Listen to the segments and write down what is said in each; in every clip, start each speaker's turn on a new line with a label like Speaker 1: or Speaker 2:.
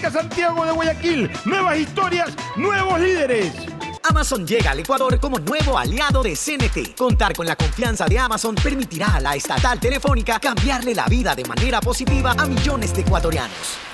Speaker 1: Santiago de Guayaquil. Nuevas historias, nuevos líderes.
Speaker 2: Amazon llega al Ecuador como nuevo aliado de CNT. Contar con la confianza de Amazon permitirá a la estatal telefónica cambiarle la vida de manera positiva a millones de ecuatorianos.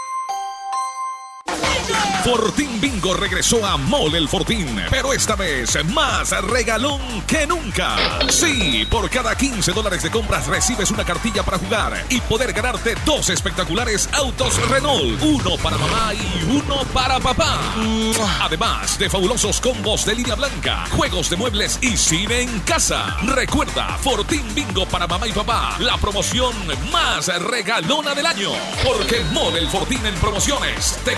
Speaker 3: Fortín Bingo regresó a Mole el Fortín, pero esta vez más regalón que nunca. Sí, por cada 15 dólares de compras recibes una cartilla para jugar y poder ganarte dos espectaculares autos Renault, uno para mamá y uno para papá. Además de fabulosos combos de línea blanca, juegos de muebles y cine en casa. Recuerda, Fortín Bingo para mamá y papá, la promoción más regalona del año. Porque Mole el Fortín en promociones te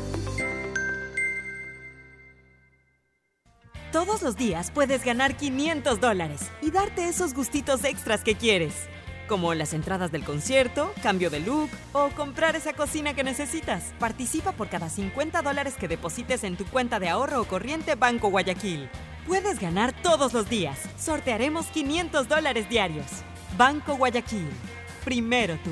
Speaker 4: Todos los días puedes ganar 500 dólares y darte esos gustitos extras que quieres, como las entradas del concierto, cambio de look o comprar esa cocina que necesitas. Participa por cada 50 dólares que deposites en tu cuenta de ahorro o corriente Banco Guayaquil. Puedes ganar todos los días. Sortearemos 500 dólares diarios. Banco Guayaquil. Primero tú.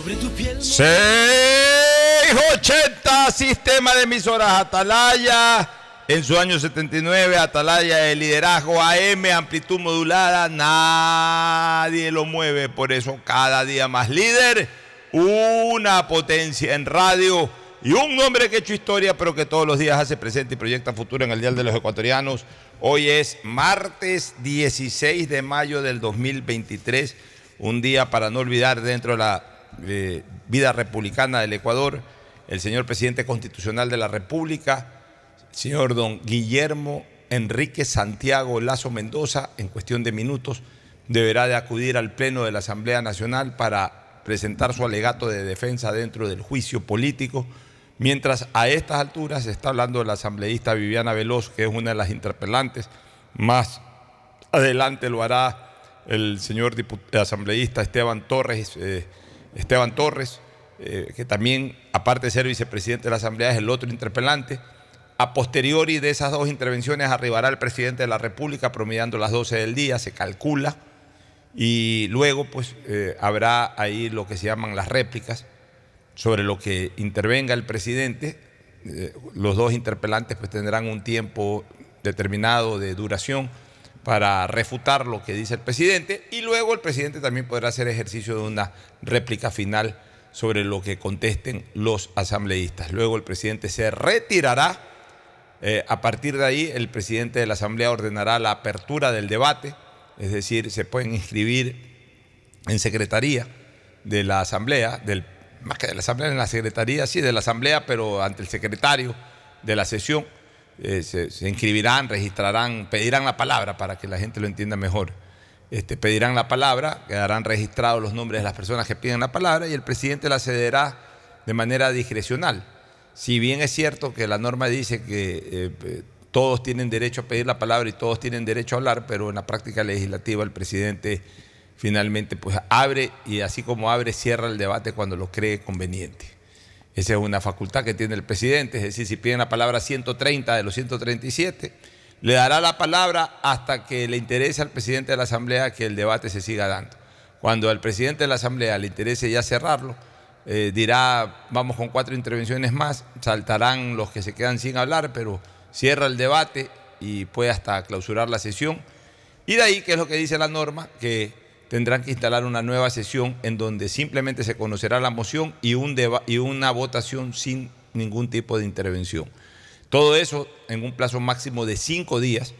Speaker 5: sobre tu piel.
Speaker 1: 680 Sistema de emisoras Atalaya. En su año 79, Atalaya de liderazgo AM, amplitud modulada, nadie lo mueve, por eso cada día más líder, una potencia en radio y un hombre que ha hecho historia, pero que todos los días hace presente y proyecta futuro en el Dial de los Ecuatorianos. Hoy es martes 16 de mayo del 2023, un día para no olvidar dentro de la vida republicana del Ecuador, el señor presidente constitucional de la República, señor don Guillermo Enrique Santiago Lazo Mendoza, en cuestión de minutos, deberá de acudir al Pleno de la Asamblea Nacional para presentar su alegato de defensa dentro del juicio político, mientras a estas alturas se está hablando de la asambleísta Viviana Veloz, que es una de las interpelantes, más adelante lo hará el señor asambleísta Esteban Torres, eh, Esteban Torres, eh, que también, aparte de ser vicepresidente de la Asamblea, es el otro interpelante. A posteriori de esas dos intervenciones arribará el presidente de la República promediando las 12 del día, se calcula, y luego pues eh, habrá ahí lo que se llaman las réplicas sobre lo que intervenga el presidente. Eh, los dos interpelantes pues tendrán un tiempo determinado de duración para refutar lo que dice el presidente y luego el presidente también podrá hacer ejercicio de una réplica final sobre lo que contesten los asambleístas. Luego el presidente se retirará eh, a partir de ahí, el presidente de la Asamblea ordenará la apertura del debate, es decir, se pueden inscribir en secretaría de la Asamblea, del, más que de la Asamblea, en la secretaría, sí, de la Asamblea, pero ante el secretario de la sesión. Eh, se, se, inscribirán, registrarán, pedirán la palabra para que la gente lo entienda mejor. Este, pedirán la palabra, quedarán registrados los nombres de las personas que piden la palabra y el presidente la cederá de manera discrecional si bien es cierto que la norma dice que eh, todos tienen derecho a pedir la palabra y todos tienen derecho a hablar, pero en la práctica legislativa el presidente finalmente pues abre y así como abre cierra el debate cuando lo cree conveniente. Esa es una facultad que tiene el presidente, es decir, si piden la palabra 130 de los 137, le dará la palabra hasta que le interese al presidente de la Asamblea que el debate se siga dando. Cuando al presidente de la Asamblea le interese ya cerrarlo, eh, dirá, vamos con cuatro intervenciones más, saltarán los que se quedan sin hablar, pero cierra el debate y puede hasta clausurar la sesión. Y de ahí, que es lo que dice la norma, que tendrán que instalar una nueva sesión en donde simplemente se conocerá la moción y, un y una votación sin ningún tipo de intervención. Todo eso en un plazo máximo de cinco días,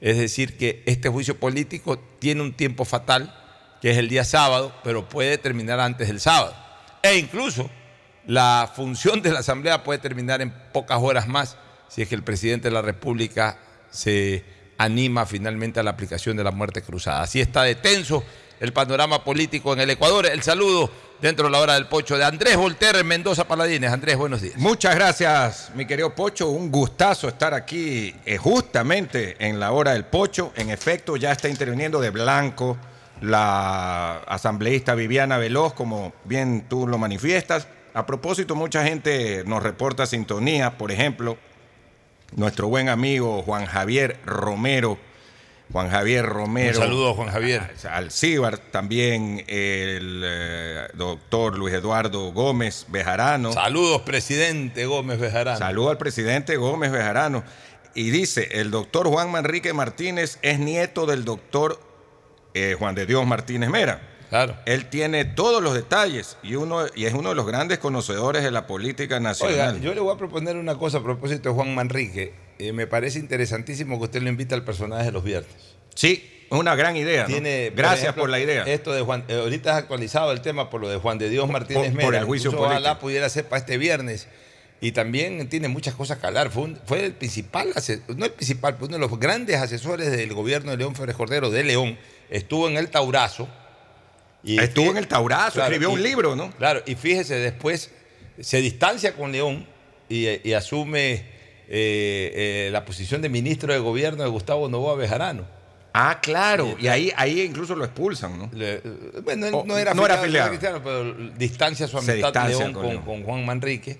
Speaker 1: es decir, que este juicio político tiene un tiempo fatal, que es el día sábado, pero puede terminar antes del sábado. E incluso la función de la Asamblea puede terminar en pocas horas más si es que el presidente de la República se anima finalmente a la aplicación de la muerte cruzada. Así está de tenso el panorama político en el Ecuador. El saludo dentro de la hora del Pocho de Andrés Volter Mendoza Paladines. Andrés, buenos días.
Speaker 6: Muchas gracias, mi querido Pocho. Un gustazo estar aquí eh, justamente en la hora del Pocho. En efecto, ya está interviniendo de blanco la asambleísta Viviana Veloz, como bien tú lo manifiestas. A propósito, mucha gente nos reporta sintonía, por ejemplo, nuestro buen amigo Juan Javier Romero. Juan Javier Romero.
Speaker 1: Un saludo, Juan Javier.
Speaker 6: Alcíbar, también el eh, doctor Luis Eduardo Gómez Bejarano.
Speaker 1: Saludos, presidente Gómez Bejarano.
Speaker 6: Saludos al presidente Gómez Bejarano. Y dice, el doctor Juan Manrique Martínez es nieto del doctor eh, Juan de Dios Martínez Mera.
Speaker 1: Claro.
Speaker 6: Él tiene todos los detalles y, uno, y es uno de los grandes conocedores de la política nacional.
Speaker 1: Oiga, yo le voy a proponer una cosa a propósito de Juan Manrique. Eh, me parece interesantísimo que usted lo invite al personaje de los viernes.
Speaker 6: Sí, una gran idea. Tiene, Gracias por, la idea.
Speaker 1: Esto de Juan, eh, ahorita es actualizado el tema por lo de Juan de Dios Martínez Mera.
Speaker 6: Por el juicio político.
Speaker 1: Ojalá pudiera ser para este viernes. Y también tiene muchas cosas que hablar. Fue, fue el principal, no el principal, uno de los grandes asesores del gobierno de León Férez Cordero de León estuvo en el Taurazo Y
Speaker 6: Estuvo en el Taurazo, escribió un libro, ¿no?
Speaker 1: Claro, y fíjese, después se distancia con León y, y asume eh, eh, la posición de ministro de gobierno de Gustavo Novoa Bejarano.
Speaker 6: Ah, claro. Y ahí, ahí incluso lo expulsan, ¿no?
Speaker 1: Le- bueno, él no era
Speaker 6: no era
Speaker 1: afiliado,
Speaker 6: afiliado.
Speaker 1: cristiano, pero distancia su amistad León
Speaker 6: con
Speaker 1: con,
Speaker 6: León.
Speaker 1: con Juan Manrique.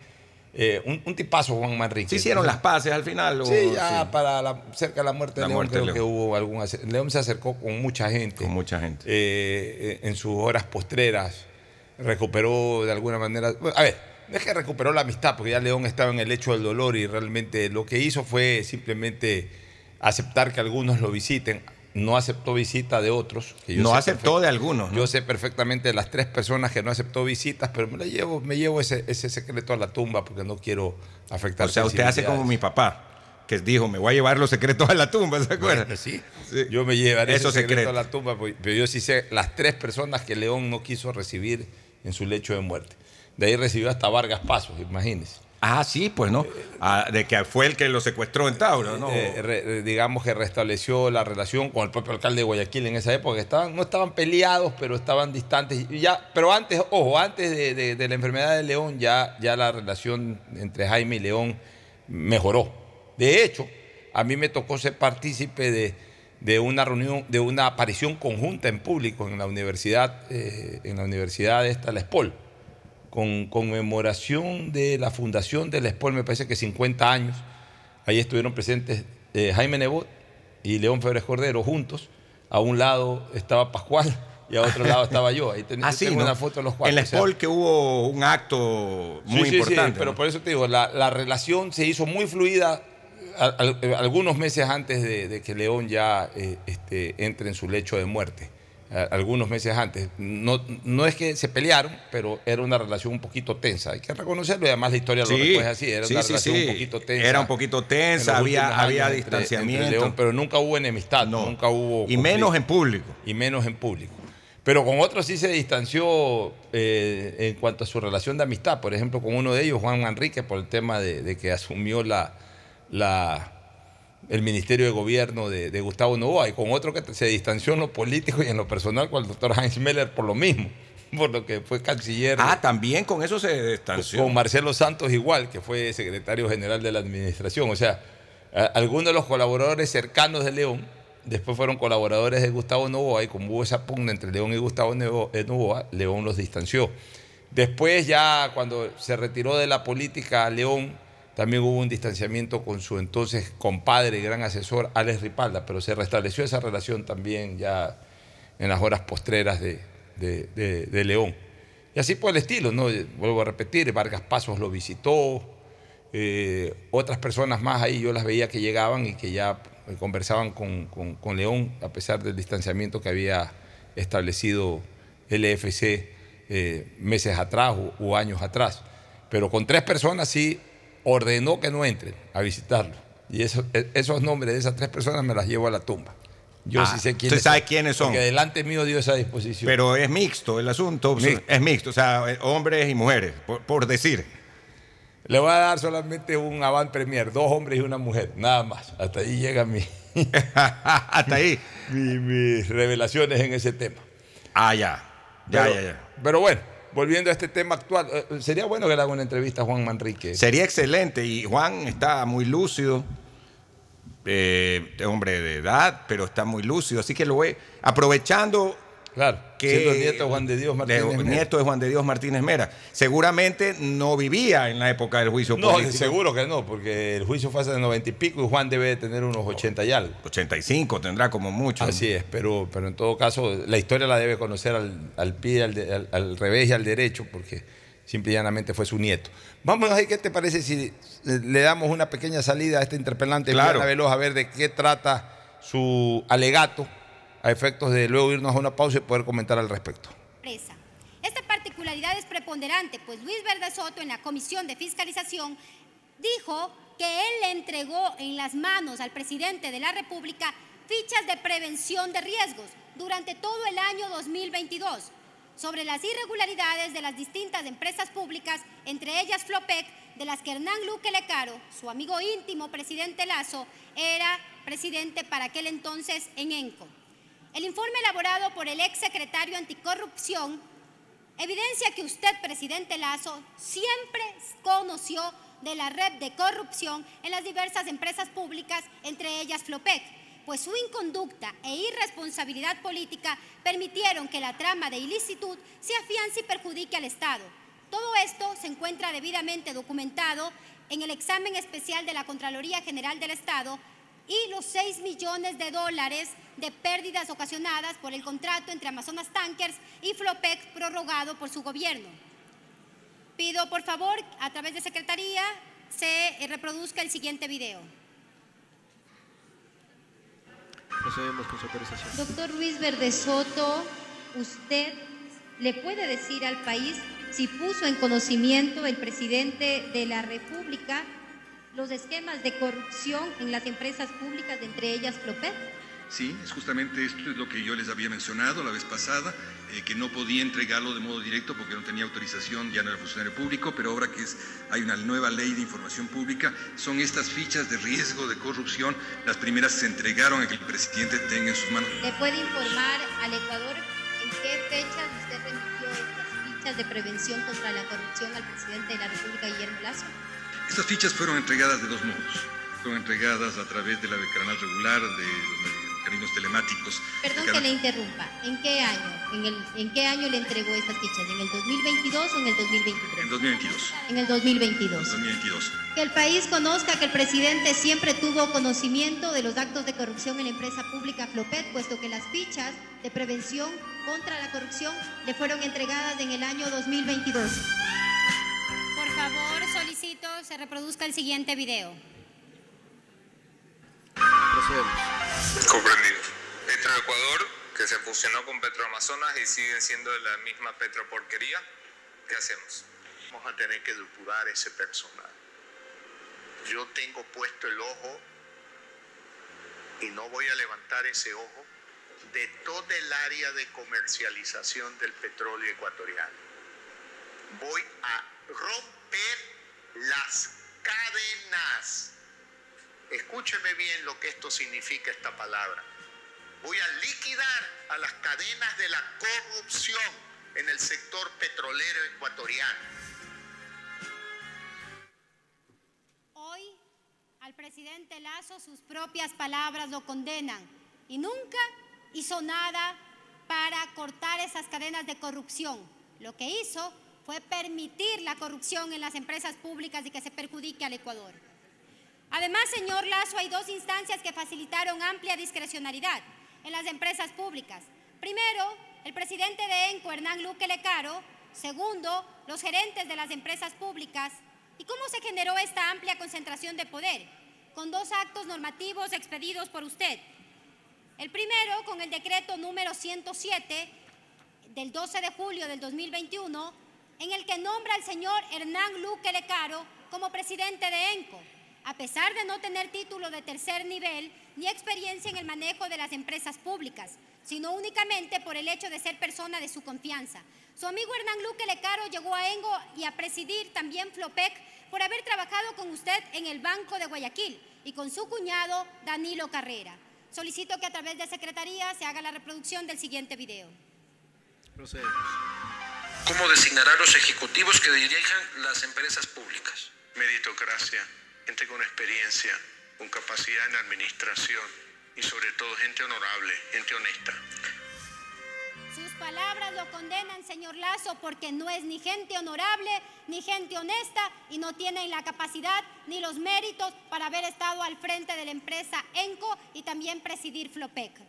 Speaker 1: Eh, un, un tipazo Juan Manrique.
Speaker 6: ¿Se hicieron las paces al final? o-
Speaker 1: Sí, ya
Speaker 6: sí?
Speaker 1: para la- cerca de la muerte
Speaker 6: La
Speaker 1: de León
Speaker 6: muerte
Speaker 1: creo que hubo algún... León se acercó con mucha gente.
Speaker 6: Con mucha gente.
Speaker 1: eh, en sus horas postreras. Recuperó de alguna manera... bueno, a ver, no es que recuperó la amistad, porque ya León estaba en el hecho del dolor y realmente lo que hizo fue simplemente aceptar que algunos lo visiten. No aceptó visita de otros. que yo
Speaker 6: No aceptó de algunos, ¿no?
Speaker 1: Yo sé perfectamente las tres personas que no aceptó visitas, pero me la llevo, me llevo ese, ese secreto a la tumba porque no quiero afectar
Speaker 6: O sea, usted hace como mi papá, que dijo, me voy a llevar los secretos a la tumba, ¿se acuerda?
Speaker 1: Bueno, sí. Yo me llevaré
Speaker 6: Esos
Speaker 1: secreto
Speaker 6: secretos.
Speaker 1: a la tumba, pues, pero yo sí sé las tres personas que León no quiso recibir en su lecho de muerte. De ahí recibió hasta Vargas Pasos, imagínense.
Speaker 6: Ah, sí, pues no. Ah, de que fue el que lo secuestró en Tauro, ¿no?
Speaker 1: Eh, re- eh, digamos que restableció la relación con el propio alcalde de Guayaquil en esa época. Estaban, no estaban peleados, pero estaban distantes. Ya, pero antes, ojo, antes de, la enfermedad de León, ya, ya la relación entre Jaime y León mejoró. De hecho, a mí me tocó ser partícipe de, de una reunión, de una aparición conjunta en público en la universidad, eh, en la universidad esta, la ESPOL con conmemoración de la fundación de la ESPOL, me parece que 50 años. Ahí estuvieron presentes eh, Jaime Nebot y León Febres Cordero juntos. A un lado estaba Pascual y a otro lado estaba yo. Ahí ten-
Speaker 6: Ah, sí,
Speaker 1: tengo
Speaker 6: ¿no?
Speaker 1: una foto de los cuatro.
Speaker 6: En la
Speaker 1: o sea,
Speaker 6: Spol que hubo un acto muy
Speaker 1: sí, sí,
Speaker 6: importante.
Speaker 1: pero
Speaker 6: ¿no?
Speaker 1: por eso te digo, la, la relación se hizo muy fluida al- eh, algunos meses antes de, de que León ya eh, este, entre en su lecho de muerte. Algunos meses antes. No, no es que se pelearon, pero era una relación un poquito tensa. Hay que reconocerlo y además la historia lo recoge así. Era
Speaker 6: sí,
Speaker 1: una
Speaker 6: sí,
Speaker 1: relación un poquito tensa.
Speaker 6: Era un poquito tensa, había- había
Speaker 1: entre-
Speaker 6: distanciamiento.
Speaker 1: entre León, pero nunca hubo enemistad, nunca hubo.
Speaker 6: Y menos en público.
Speaker 1: Y menos en público. Pero con otros sí se distanció eh, en cuanto a su relación de amistad. Por ejemplo, con uno de ellos, Juan Manrique, por el tema de, de que asumió la, la, el Ministerio de Gobierno de, de Gustavo Novoa. Y con otro que se distanció en lo político y en lo personal con el doctor Heinz Meller por lo mismo. Por lo que fue canciller.
Speaker 6: Ah, también con eso se distanció.
Speaker 1: Con Marcelo Santos igual, que fue secretario general de la administración. O sea, algunos de los colaboradores cercanos de León después fueron colaboradores de Gustavo Novoa y como hubo esa pugna entre León y Gustavo eh, Novoa, León los distanció. Después ya cuando se retiró de la política León, también hubo un distanciamiento con su entonces compadre y gran asesor Alex Ripalda, pero se restableció esa relación también ya en las horas postreras de, de- de- León. Y así por el estilo, ¿no? Vuelvo a repetir, Vargas Pasos lo visitó, eh, otras personas más ahí yo las veía que llegaban y que ya conversaban con, con- León, a pesar del distanciamiento que había establecido el EFC eh, meses atrás o, o años atrás. Pero con tres personas sí ordenó que no entren a visitarlo. Y eso- e- esos nombres de esas tres personas me las llevo a la tumba. Yo
Speaker 6: Ah,
Speaker 1: sí sé quiénes
Speaker 6: usted sabe quiénes son.
Speaker 1: Porque delante mío dio esa disposición.
Speaker 6: Pero es mixto el asunto.
Speaker 1: Mixto.
Speaker 6: Es mixto, o sea, hombres y mujeres, por, por decir.
Speaker 1: Le voy a dar solamente un avant premier, dos hombres y una mujer, nada más. Hasta ahí llega mi.
Speaker 6: Hasta ahí.
Speaker 1: mis revelaciones en ese tema.
Speaker 6: Ah, ya. Ya,
Speaker 1: pero,
Speaker 6: ya, ya.
Speaker 1: Pero bueno, volviendo a este tema actual, eh, sería bueno que le haga una entrevista a Juan Manrique.
Speaker 6: Sería excelente y Juan está muy lúcido. Eh, hombre de edad, pero está muy lúcido. Así que lo voy aprovechando.
Speaker 1: Claro,
Speaker 6: que
Speaker 1: siendo nieto de Juan de Dios Martínez
Speaker 6: de-
Speaker 1: Mera.
Speaker 6: Nieto de Juan de Dios Martínez Mera. Seguramente no vivía en la época del juicio
Speaker 1: No,
Speaker 6: político.
Speaker 1: seguro que no, porque el juicio fue hace 90 y pico y Juan debe de tener unos 80 y algo.
Speaker 6: 85 tendrá como mucho.
Speaker 1: Así es, pero, pero en todo caso la historia la debe conocer al, al pie, al, de- al- al revés y al derecho, porque simple y llanamente fue su nieto. Vamos a ver qué te parece si le damos una pequeña salida a este interpelante
Speaker 6: Claro.
Speaker 1: Veloz a ver de qué trata su alegato a efectos de luego irnos a una pausa y poder comentar al respecto.
Speaker 7: Esta particularidad es preponderante, pues Luis Verde Soto en la Comisión de Fiscalización dijo que él le entregó en las manos al presidente de la República fichas de prevención de riesgos durante todo el año 2022 sobre las irregularidades de las distintas empresas públicas, entre ellas Flopec, de las que Hernán Luque Lecaro, su amigo íntimo presidente Lazo, era presidente para aquel entonces en ENCO. El informe elaborado por el ex secretario anticorrupción evidencia que usted, presidente Lazo, siempre conoció de la red de corrupción en las diversas empresas públicas, entre ellas Flopec, pues su inconducta e irresponsabilidad política permitieron que la trama de ilicitud se afiance y perjudique al Estado. Todo esto se encuentra debidamente documentado en el examen especial de la Contraloría General del Estado y los 6 millones de dólares de pérdidas ocasionadas por el contrato entre Amazonas Tankers y Flopec prorrogado por su gobierno. Pido por favor, a través de Secretaría, se reproduzca el siguiente video.
Speaker 8: Procedemos con su autorización.
Speaker 9: Doctor Luis Verde Soto, usted le puede decir al país si puso en conocimiento el presidente de la República los esquemas de corrupción en las empresas públicas, entre ellas Flopec.
Speaker 10: Sí, es justamente esto es lo que yo les había mencionado la vez pasada, eh, que no podía entregarlo de modo directo porque no tenía autorización, ya no era funcionario público, pero ahora que es, hay una nueva ley de información pública, son estas fichas de riesgo de corrupción, las primeras se entregaron a que el presidente tenga en sus manos.
Speaker 9: ¿Le puede informar al Ecuador en qué fechas usted remitió estas fichas de prevención contra la corrupción al presidente de la República, Guillermo Lazo?
Speaker 10: Estas fichas fueron entregadas de dos modos. Fueron entregadas a través de la del canal regular, de los mecanismos telemáticos.
Speaker 9: Perdón que le interrumpa. ¿En qué año? ¿En, el, ¿En qué año le entregó estas fichas? ¿En el 2022 o en el 2023?
Speaker 10: En 2022.
Speaker 9: En el 2022.
Speaker 10: En 2022.
Speaker 9: Que el país conozca que el presidente siempre tuvo conocimiento de los actos de corrupción en la empresa pública Flopet, puesto que las fichas de prevención contra la corrupción le fueron entregadas en el año 2022.
Speaker 7: Se reproduzca el siguiente video.
Speaker 8: Procedemos.
Speaker 11: Comprendido. Petroecuador, que se fusionó con Petroamazonas y siguen siendo de la misma petroporquería, ¿qué hacemos?
Speaker 12: Vamos a tener que depurar ese personal. Yo tengo puesto el ojo y no voy a levantar ese ojo de toda el área de comercialización del petróleo ecuatoriano. Voy a romper las cadenas. Escúcheme bien lo que esto significa esta palabra. Voy a liquidar a las cadenas de la corrupción en el sector petrolero ecuatoriano.
Speaker 7: Hoy al presidente Lazo sus propias palabras lo condenan y nunca hizo nada para cortar esas cadenas de corrupción. Lo que hizo fue permitir la corrupción en las empresas públicas y que se perjudique al Ecuador. Además, señor Lazo, hay dos instancias que facilitaron amplia discrecionalidad en las empresas públicas. Primero, el presidente de ENCO, Hernán Luque Lecaro. Segundo, los gerentes de las empresas públicas. ¿Y cómo se generó esta amplia concentración de poder? Con dos actos normativos expedidos por usted. El primero, con el decreto número 107 del 12 de julio del 2021, en el que nombra al señor Hernán Luque Lecaro como presidente de ENCO, a pesar de no tener título de tercer nivel ni experiencia en el manejo de las empresas públicas, sino únicamente por el hecho de ser persona de su confianza. Su amigo Hernán Luque Lecaro llegó a ENGO y a presidir también Flopec por haber trabajado con usted en el Banco de Guayaquil y con su cuñado Danilo Carrera. Solicito que a través de Secretaría se haga la reproducción del siguiente video.
Speaker 8: Procedemos.
Speaker 13: ¿Cómo designará a los ejecutivos que dirijan las empresas públicas?
Speaker 12: Meritocracia, gente con experiencia, con capacidad en administración y sobre todo gente honorable, gente honesta.
Speaker 7: Sus palabras lo condenan, señor Lazo, porque no es ni gente honorable, ni gente honesta, y no tiene la capacidad ni los méritos para haber estado al frente de la empresa ENCO y también presidir Flopec.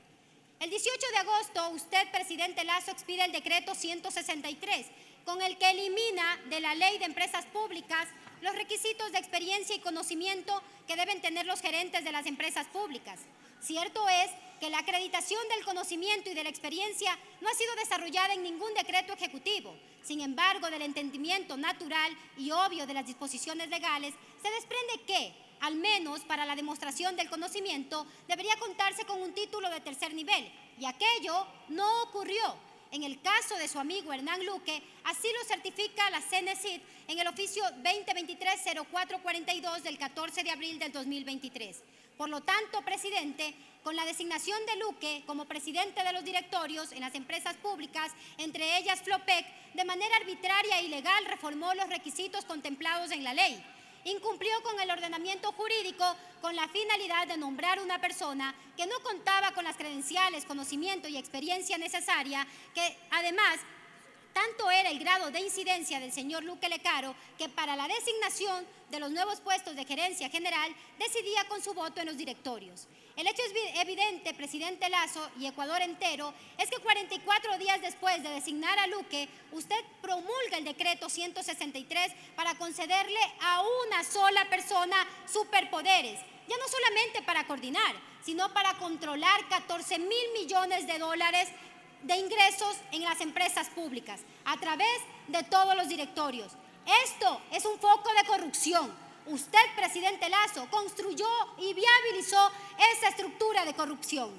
Speaker 7: El 18 de agosto, usted, presidente Lazo, expide el decreto 163, con el que elimina de la ley de empresas públicas los requisitos de experiencia y conocimiento que deben tener los gerentes de las empresas públicas. Cierto es que la acreditación del conocimiento y de la experiencia no ha sido desarrollada en ningún decreto ejecutivo. Sin embargo, del entendimiento natural y obvio de las disposiciones legales, se desprende que, al menos para la demostración del conocimiento, debería contarse con un título de tercer nivel. Y aquello no ocurrió. En el caso de su amigo Hernán Luque, así lo certifica la CNCID en el oficio 2023-0442 del 14 de abril del 2023. Por lo tanto, presidente, con la designación de Luque como presidente de los directorios en las empresas públicas, entre ellas Flopec, de manera arbitraria e ilegal reformó los requisitos contemplados en la ley. Incumplió con el ordenamiento jurídico con la finalidad de nombrar una persona que no contaba con las credenciales, conocimiento y experiencia necesaria, que además tanto era el grado de incidencia del señor Luque Lecaro que para la designación de los nuevos puestos de gerencia general decidía con su voto en los directorios. El hecho es evidente, presidente Lazo y Ecuador entero, es que 44 días después de designar a Luque, usted promulga el decreto 163 para concederle a una sola persona superpoderes, ya no solamente para coordinar, sino para controlar 14 mil millones de dólares de ingresos en las empresas públicas a través de todos los directorios. Esto es un foco de corrupción. Usted, presidente Lazo, construyó y viabilizó esa estructura de corrupción.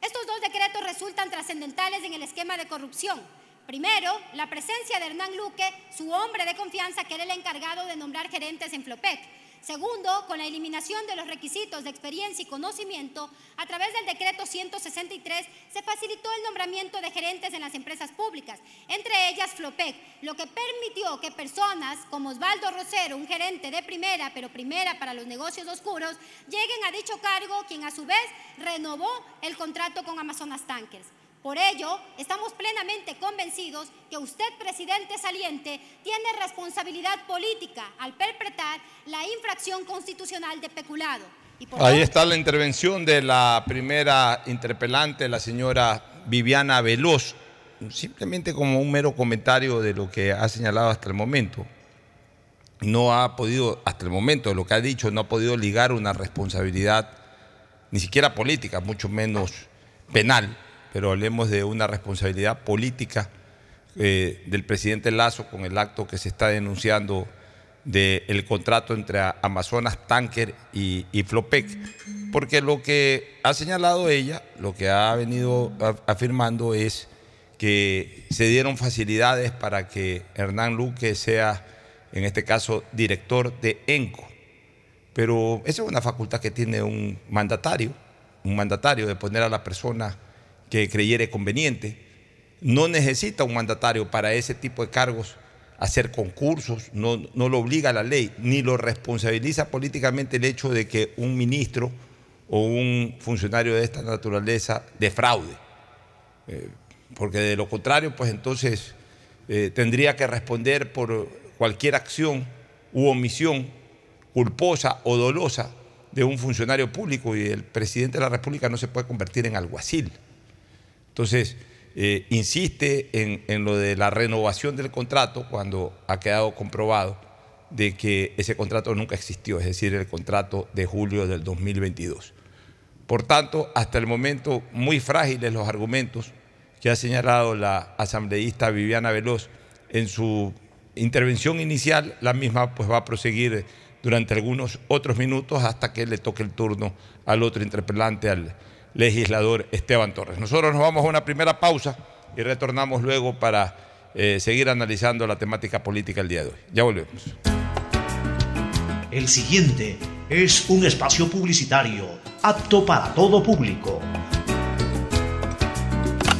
Speaker 7: Estos dos decretos resultan trascendentales en el esquema de corrupción. Primero, la presencia de Hernán Luque, su hombre de confianza, que era el encargado de nombrar gerentes en Flopec Segundo, con la eliminación de los requisitos de experiencia y conocimiento, a través del decreto 163 se facilitó el nombramiento de gerentes en las empresas públicas, entre ellas Flopec, lo que permitió que personas como Osvaldo Rosero, un gerente de primera, pero primera para los negocios oscuros, lleguen a dicho cargo, quien a su vez renovó el contrato con Amazonas Tankers. Por ello, estamos plenamente convencidos que usted, presidente saliente, tiene responsabilidad política al perpetrar la infracción constitucional de peculado.
Speaker 1: Ahí está la intervención de la primera interpelante, la señora Viviana Veloz, simplemente como un mero comentario de lo que ha señalado hasta el momento. No ha podido, hasta el momento, de lo que ha dicho, no ha podido ligar una responsabilidad, ni siquiera política, mucho menos penal, pero hablemos de una responsabilidad política eh, del presidente Lazo con el acto que se está denunciando del contrato entre Amazonas Tanker y, Flopec, porque lo que ha señalado ella, lo que ha venido afirmando es que se dieron facilidades para que Hernán Luque sea, en este caso, director de ENCO. Pero esa es una facultad que tiene un mandatario, un mandatario de poner a la persona que creyere conveniente. No necesita un mandatario para ese tipo de cargos hacer concursos, no, no lo obliga la ley, ni lo responsabiliza políticamente el hecho de que un ministro o un funcionario de esta naturaleza defraude. Eh, porque de lo contrario, pues entonces eh, tendría que responder por cualquier acción u omisión culposa o dolosa de un funcionario público y el presidente de la República no se puede convertir en alguacil. Entonces, eh, insiste en, lo de la renovación del contrato cuando ha quedado comprobado de que ese contrato nunca existió, es decir, el contrato de julio del 2022. Por tanto, hasta el momento muy frágiles los argumentos que ha señalado la asambleísta Viviana Veloz en su intervención inicial, la misma pues va a proseguir durante algunos otros minutos hasta que le toque el turno al otro interpelante, al legislador Esteban Torres. Nosotros nos vamos a una primera pausa y retornamos luego para eh, seguir analizando la temática política el día de hoy. Ya volvemos.
Speaker 14: El siguiente es un espacio publicitario apto para todo público.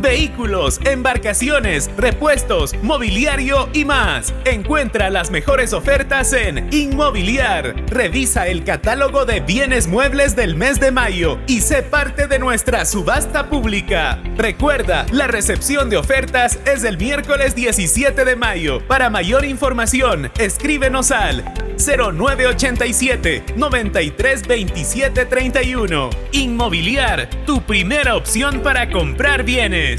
Speaker 15: Vehículos, embarcaciones, repuestos, mobiliario y más. Encuentra las mejores ofertas en Inmobiliar. Revisa el catálogo de bienes muebles del mes de mayo y sé parte de nuestra subasta pública. Recuerda, la recepción de ofertas es el miércoles 17 de mayo. Para mayor información, escríbenos al 0987 932731 Inmobiliar, tu primera opción para comprar bienes.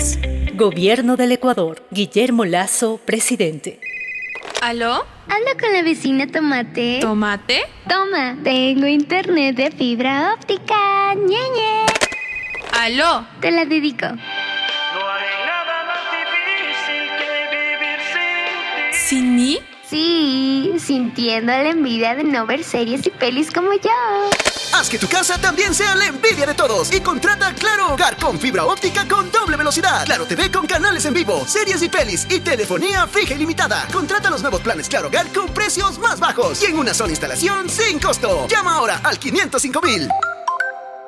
Speaker 16: Gobierno del Ecuador. Guillermo Lazo, presidente.
Speaker 17: ¿Aló? Hablo con la vecina Tomate. ¿Tomate? Toma, tengo internet de fibra óptica. ñeñe. ¿Aló? Te la dedico. ¿Sin mí? Sí, sintiendo la envidia de no ver series y pelis como yo.
Speaker 18: Haz que tu casa también sea la envidia de todos y contrata Claro Hogar con fibra óptica con doble velocidad. Claro TV con canales en vivo, series y pelis y telefonía fija y limitada. Contrata los nuevos planes Claro Hogar con precios más bajos y en una sola instalación sin costo. Llama ahora al 505 mil.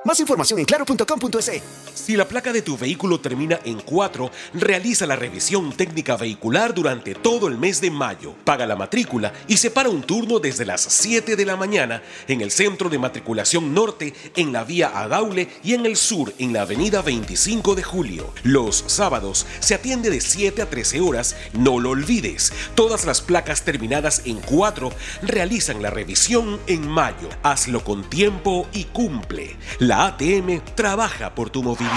Speaker 18: Más información en claro.com.es.
Speaker 19: Si la placa de tu vehículo termina en 4, realiza la revisión técnica vehicular durante todo el mes de mayo. Paga la matrícula y separa un turno desde las 7 de la mañana en el centro de matriculación norte, en la vía Adaule y en el sur, en la avenida 25 de julio. Los sábados se atiende de 7 a 13 horas. No lo olvides. Todas las placas terminadas en 4 realizan la revisión en mayo. Hazlo con tiempo y cumple. ATM trabaja por tu movilidad.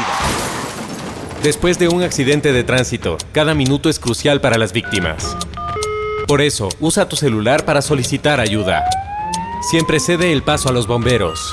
Speaker 20: Después de un accidente de tránsito, cada minuto es crucial para las víctimas. Por eso, usa tu celular para solicitar ayuda. Siempre cede el paso a los bomberos.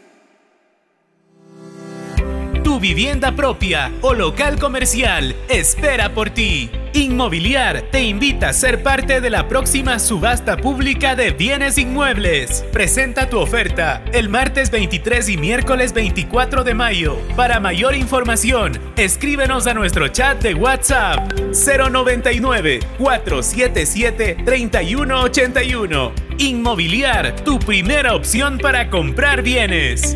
Speaker 15: Tu vivienda propia o local comercial espera por ti. Inmobiliar te invita a ser parte de la próxima subasta pública de bienes inmuebles. Presenta tu oferta el martes 23 y miércoles 24 de mayo. Para mayor información, escríbenos a nuestro chat de WhatsApp 099 477 3181. Inmobiliar, tu primera opción para comprar bienes.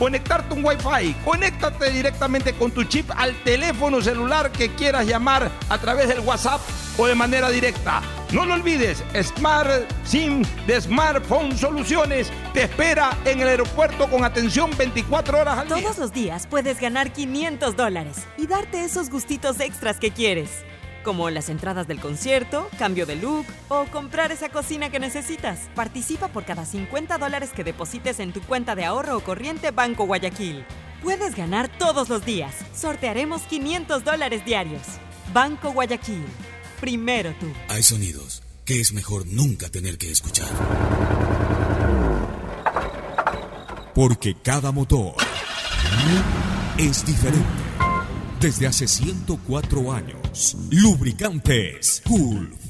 Speaker 1: conectarte un Wi-Fi. Conéctate directamente con tu chip al teléfono celular que quieras llamar a través del WhatsApp o de manera directa. No lo olvides, Smart SIM de Smartphone Soluciones te espera en el aeropuerto con atención 24 horas al día.
Speaker 4: Todos los días puedes ganar 500 dólares y darte esos gustitos extras que quieres como las entradas del concierto, cambio de look o comprar esa cocina que necesitas. Participa por cada 50 dólares que deposites en tu cuenta de ahorro o corriente Banco Guayaquil. Puedes ganar todos los días. Sortearemos 500 dólares diarios. Banco Guayaquil. Primero tú.
Speaker 21: Hay sonidos que es mejor nunca tener que escuchar. Porque cada motor es diferente. Desde hace 104 años, Lubricantes Cool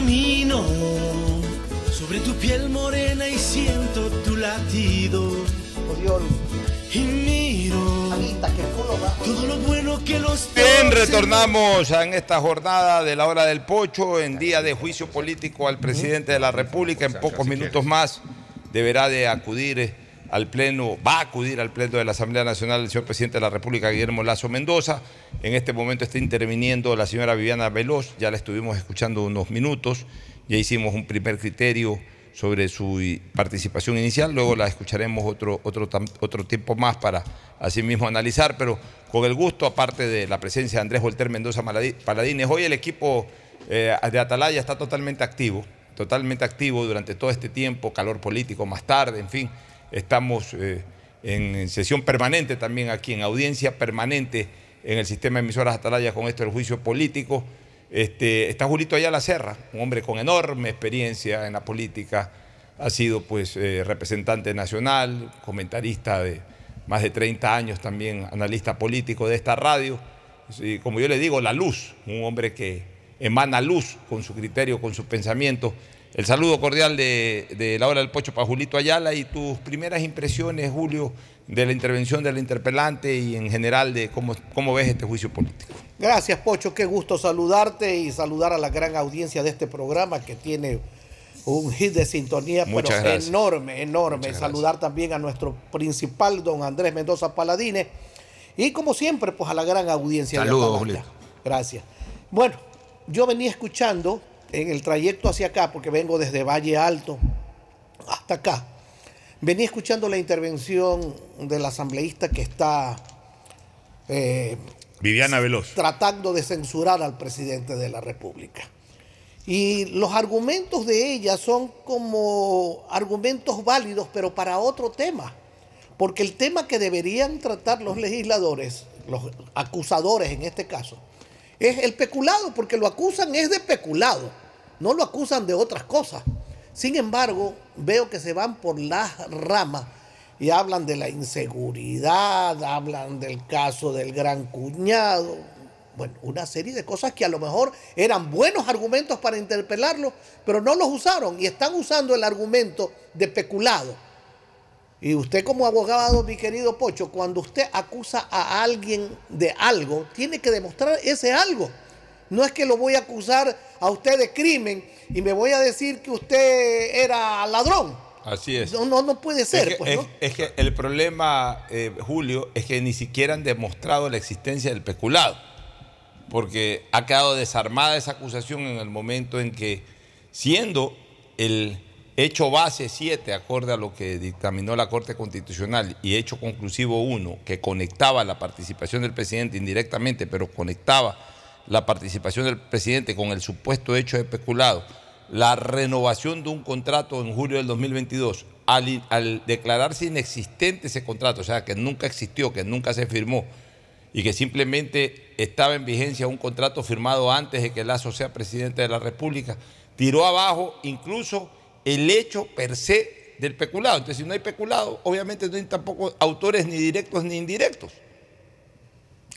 Speaker 22: Camino sobre tu piel morena y siento tu latido. Y miro todo lo bueno que los
Speaker 1: Bien, retornamos en esta jornada de la hora del pocho, en día de juicio político al presidente de la República. En pocos minutos más deberá de acudir eh, al pleno, va a acudir al pleno de la Asamblea Nacional el señor presidente de la República, Guillermo Lazo Mendoza. En este momento está interviniendo la señora Viviana Veloz, ya la estuvimos escuchando unos minutos, ya hicimos un primer criterio sobre su participación inicial, luego la escucharemos otro, otro, otro tiempo más para asimismo analizar, pero con el gusto, aparte de la presencia de Andrés Volter Mendoza Paladines, hoy el equipo eh, de Atalaya está totalmente activo, totalmente activo durante todo este tiempo, calor político más tarde, en fin, estamos eh, en sesión permanente también aquí, en audiencia permanente en el sistema de emisoras Atalaya con esto del juicio político. Este, está Julito Ayala Serra, un hombre con enorme experiencia en la política, ha sido pues eh, representante nacional, comentarista de más de 30 años también, analista político de esta radio. Como yo le digo, la luz, un hombre que emana luz con su criterio, con su pensamiento. El saludo cordial de, de la hora del pocho para Julito Ayala y tus primeras impresiones, Julio, de la intervención del interpelante y en general de cómo, cómo ves este juicio político.
Speaker 23: Gracias, Pocho. Qué gusto saludarte y saludar a la gran audiencia de este programa que tiene un hit de sintonía,
Speaker 1: Muchas
Speaker 23: pero
Speaker 1: gracias.
Speaker 23: enorme, enorme. Saludar también a nuestro principal, don Andrés Mendoza Paladines. Y como siempre, pues a la gran audiencia
Speaker 1: Saludos.
Speaker 23: Atalaya. Gracias. Bueno, yo venía escuchando en el trayecto hacia acá, porque vengo desde Valle Alto hasta acá. Venía escuchando la intervención del asambleísta que está eh,
Speaker 1: Viviana Veloz.
Speaker 23: tratando de censurar al presidente de la República. Y los argumentos de ella son como argumentos válidos, pero para otro tema. Porque el tema que deberían tratar los legisladores, los acusadores en este caso, es el peculado, porque lo acusan es de peculado, no lo acusan de otras cosas. Sin embargo, veo que se van por las ramas y hablan de la inseguridad, hablan del caso del gran cuñado, bueno, una serie de cosas que a lo mejor eran buenos argumentos para interpelarlo, pero no los usaron y están usando el argumento de peculado. Y usted como abogado, mi querido Pocho, cuando usted acusa a alguien de algo, tiene que demostrar ese algo. No es que lo voy a acusar a usted de crimen y me voy a decir que usted era ladrón.
Speaker 1: Así es.
Speaker 23: No, no, puede ser.
Speaker 1: Pues, es que, el problema, eh, Julio, es que ni siquiera han demostrado la existencia del peculado porque ha quedado desarmada esa acusación en el momento en que, siendo el hecho base 7, acorde a lo que dictaminó la Corte Constitucional, y hecho conclusivo 1, que conectaba la participación del presidente indirectamente, pero conectaba la participación del presidente con el supuesto hecho de peculado, la renovación de un contrato en julio del 2022, al, al declararse inexistente ese contrato, o sea, que nunca existió, que nunca se firmó, y que simplemente estaba en vigencia un contrato firmado antes de que Lazo sea presidente de la República, tiró abajo incluso el hecho per se del peculado. Entonces, si no hay peculado, obviamente no hay tampoco autores ni directos ni indirectos.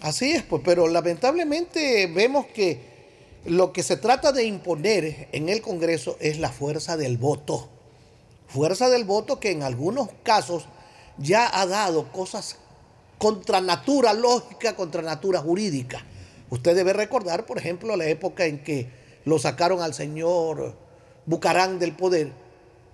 Speaker 23: Así es, pues, pero lamentablemente vemos que lo que se trata de imponer en el Congreso es la fuerza del voto. Fuerza del voto que en algunos casos ya ha dado cosas contra natura lógica, contra natura jurídica. Usted debe recordar, por ejemplo, la época en que lo sacaron al señor Bucarán del poder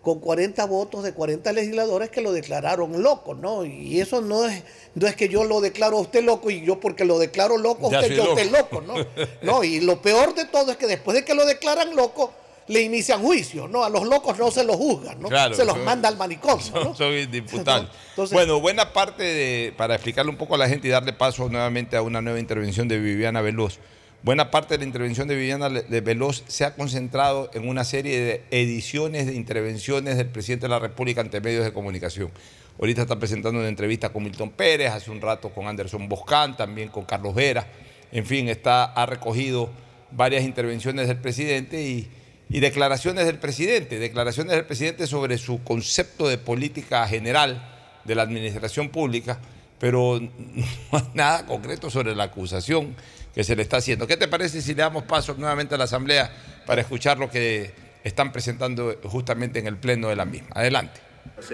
Speaker 23: con 40 votos de 40 legisladores que lo declararon loco, ¿no? Y eso no es, no es que yo lo declaro a usted loco y yo porque lo declaro loco, usted yo loco. loco, ¿no? No, y lo peor de todo es que después de que lo declaran loco, le inician juicio, ¿no? A los locos no se los juzgan, ¿no? se los manda al manicomio, ¿no?
Speaker 1: Son indiputables. bueno, buena parte de, para explicarle un poco a la gente y darle paso nuevamente a una nueva intervención de Viviana Veloz. Buena parte de la intervención de Viviana Veloz se ha concentrado en una serie de ediciones de intervenciones del presidente de la República ante medios de comunicación. Ahorita está presentando una entrevista con Milton Pérez, hace un rato con Anderson Boscán, también con Carlos Vera. En fin, está, ha recogido varias intervenciones del presidente y, y declaraciones del presidente, declaraciones del presidente sobre su concepto de política general de la administración pública, pero no hay nada concreto sobre la acusación que se le está haciendo. ¿Qué te parece si le damos paso nuevamente a la Asamblea para escuchar lo que están presentando justamente en el pleno de la misma? Adelante.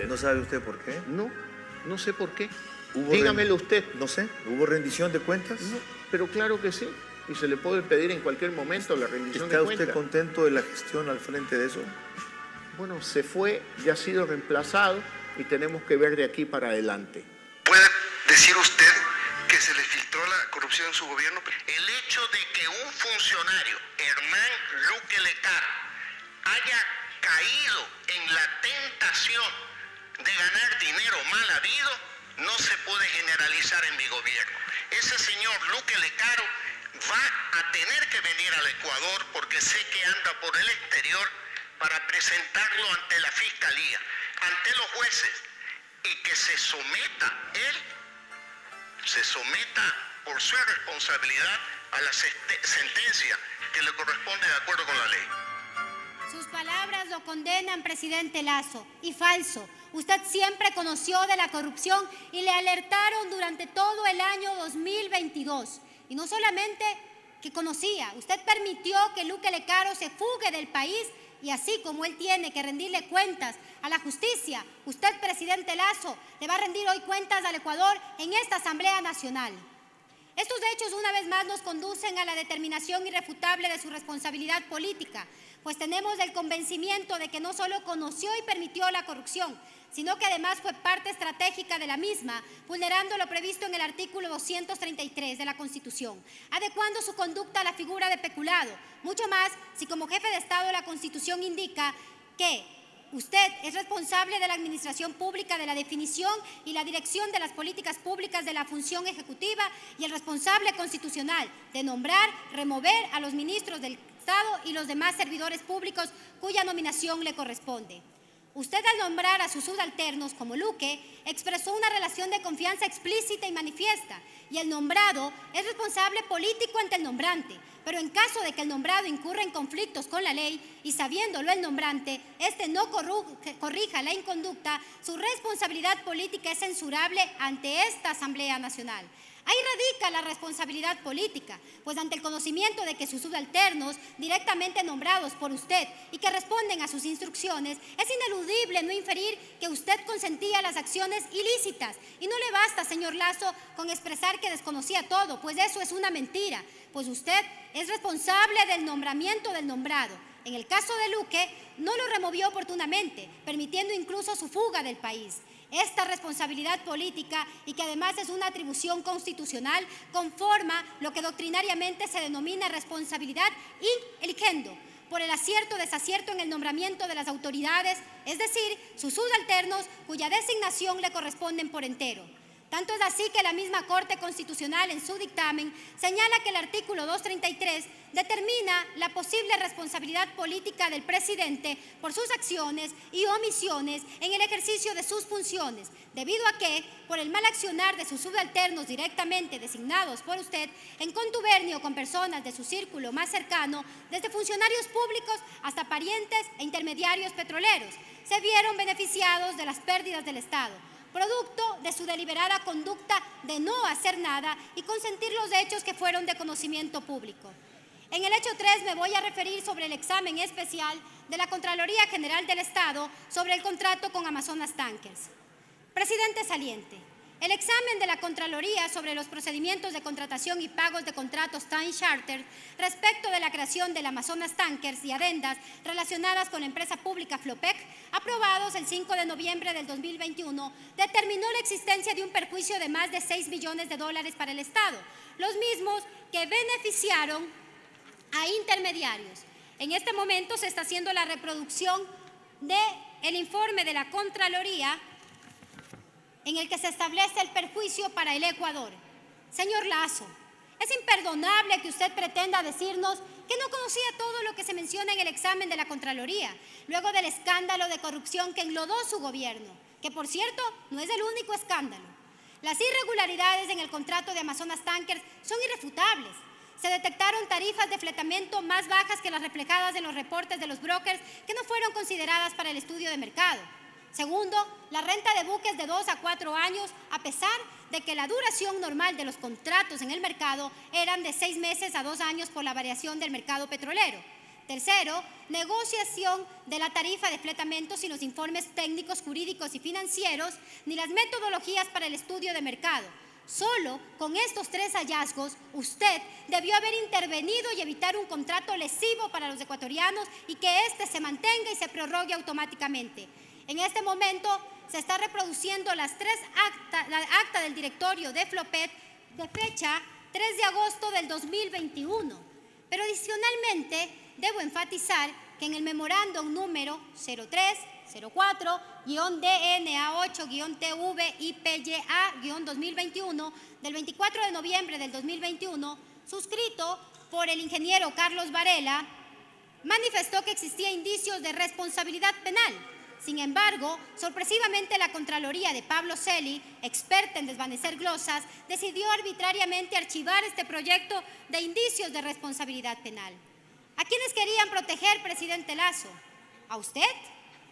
Speaker 24: ¿No sabe usted por qué?
Speaker 25: No, no sé por qué. Dígamelo usted.
Speaker 24: No sé. ¿Hubo rendición de cuentas?
Speaker 25: No, pero claro que sí y se le puede pedir en cualquier momento la rendición de
Speaker 24: cuentas. ¿Está usted contento de la gestión al frente de eso?
Speaker 25: Bueno, se fue, ya ha sido reemplazado y tenemos que ver de aquí para adelante.
Speaker 12: ¿Puede decir usted que se le filtró la corrupción en su gobierno? El hecho de que un funcionario, Hernán Luque Lecar, haya caído en la tentación de ganar dinero mal habido, no se puede generalizar en mi gobierno. Ese señor Luque Lecaro va a tener que venir al Ecuador porque sé que anda por el exterior para presentarlo ante la fiscalía, ante los jueces y que se someta él, se someta por su responsabilidad a la sentencia que le corresponde de acuerdo con la ley.
Speaker 7: Sus palabras lo condenan, presidente Lazo, y falso. Usted siempre conoció de la corrupción y le alertaron durante todo el año 2022. Y no solamente que conocía, usted permitió que Luque Lecaro se fugue del país y así como él tiene que rendirle cuentas a la justicia, usted, presidente Lazo, le va a rendir hoy cuentas al Ecuador en esta Asamblea Nacional. Estos hechos una vez más nos conducen a la determinación irrefutable de su responsabilidad política, pues tenemos el convencimiento de que no solo conoció y permitió la corrupción, sino que además fue parte estratégica de la misma, vulnerando lo previsto en el artículo 233 de la Constitución, adecuando su conducta a la figura de peculado, mucho más si como jefe de Estado la Constitución indica que Usted es responsable de la administración pública, de la definición y la dirección de las políticas públicas de la función ejecutiva y el responsable constitucional de nombrar, remover a los ministros del Estado y los demás servidores públicos cuya nominación le corresponde. Usted al nombrar a sus subalternos como Luque expresó una relación de confianza explícita y manifiesta y el nombrado es responsable político ante el nombrante, pero en caso de que el nombrado incurra en conflictos con la ley y sabiéndolo el nombrante, este no corrija la inconducta, su responsabilidad política es censurable ante esta Asamblea Nacional. Ahí radica la responsabilidad política, pues ante el conocimiento de que sus subalternos, directamente nombrados por usted y que responden a sus instrucciones, es ineludible no inferir que usted consentía las acciones ilícitas. Y no le basta, señor Lazo, con expresar que desconocía todo, pues eso es una mentira, pues usted es responsable del nombramiento del nombrado. En el caso de Luque, no lo removió oportunamente, permitiendo incluso su fuga del país. Esta responsabilidad política y que además es una atribución constitucional conforma lo que doctrinariamente se denomina responsabilidad in eligendo por el acierto o desacierto en el nombramiento de las autoridades, es decir, sus subalternos cuya designación le corresponden por entero. Tanto es así que la misma Corte Constitucional en su dictamen señala que el artículo 233 determina la posible responsabilidad política del presidente por sus acciones y omisiones en el ejercicio de sus funciones, debido a que, por el mal accionar de sus subalternos directamente designados por usted, en contubernio con personas de su círculo más cercano, desde funcionarios públicos hasta parientes e intermediarios petroleros, se vieron beneficiados de las pérdidas del Estado producto de su deliberada conducta de no hacer nada y consentir los hechos que fueron de conocimiento público. En el hecho 3 me voy a referir sobre el examen especial de la Contraloría General del Estado sobre el contrato con Amazonas Tankers. Presidente saliente, el examen de la Contraloría sobre los procedimientos de contratación y pagos de contratos Time Charter respecto de la creación del Amazonas Tankers y adendas relacionadas con la empresa pública Flopec, aprobados el 5 de noviembre del 2021, determinó la existencia de un perjuicio de más de 6 millones de dólares para el Estado, los mismos que beneficiaron a intermediarios. En este momento se está haciendo la reproducción del informe de la Contraloría en el que se establece el perjuicio para el Ecuador. Señor Lazo, es imperdonable que usted pretenda decirnos que no conocía todo lo que se menciona en el examen de la Contraloría, luego del escándalo de corrupción que enlodó su gobierno, que por cierto no es el único escándalo. Las irregularidades en el contrato de Amazonas Tankers son irrefutables. Se detectaron tarifas de fletamento más bajas que las reflejadas en los reportes de los brokers que no fueron consideradas para el estudio de mercado. Segundo, la renta de buques de dos a cuatro años, a pesar de que la duración normal de los contratos en el mercado eran de seis meses a dos años por la variación del mercado petrolero. Tercero, negociación de la tarifa de fletamento sin los informes técnicos, jurídicos y financieros, ni las metodologías para el estudio de mercado. Solo con estos tres hallazgos, usted debió haber intervenido y evitar un contrato lesivo para los ecuatorianos y que éste se mantenga y se prorrogue automáticamente. En este momento se está reproduciendo las tres actas, la acta del directorio de Flopet de fecha 3 de agosto del 2021. Pero adicionalmente debo enfatizar que en el memorándum número 0304-DNA8-TV-IPYA-2021 del 24 de noviembre del 2021, suscrito por el ingeniero Carlos Varela, manifestó que existía indicios de responsabilidad penal sin embargo, sorpresivamente la Contraloría de Pablo Celi, experta en desvanecer glosas, decidió arbitrariamente archivar este proyecto de indicios de responsabilidad penal. ¿A quiénes querían proteger, presidente Lazo? ¿A usted?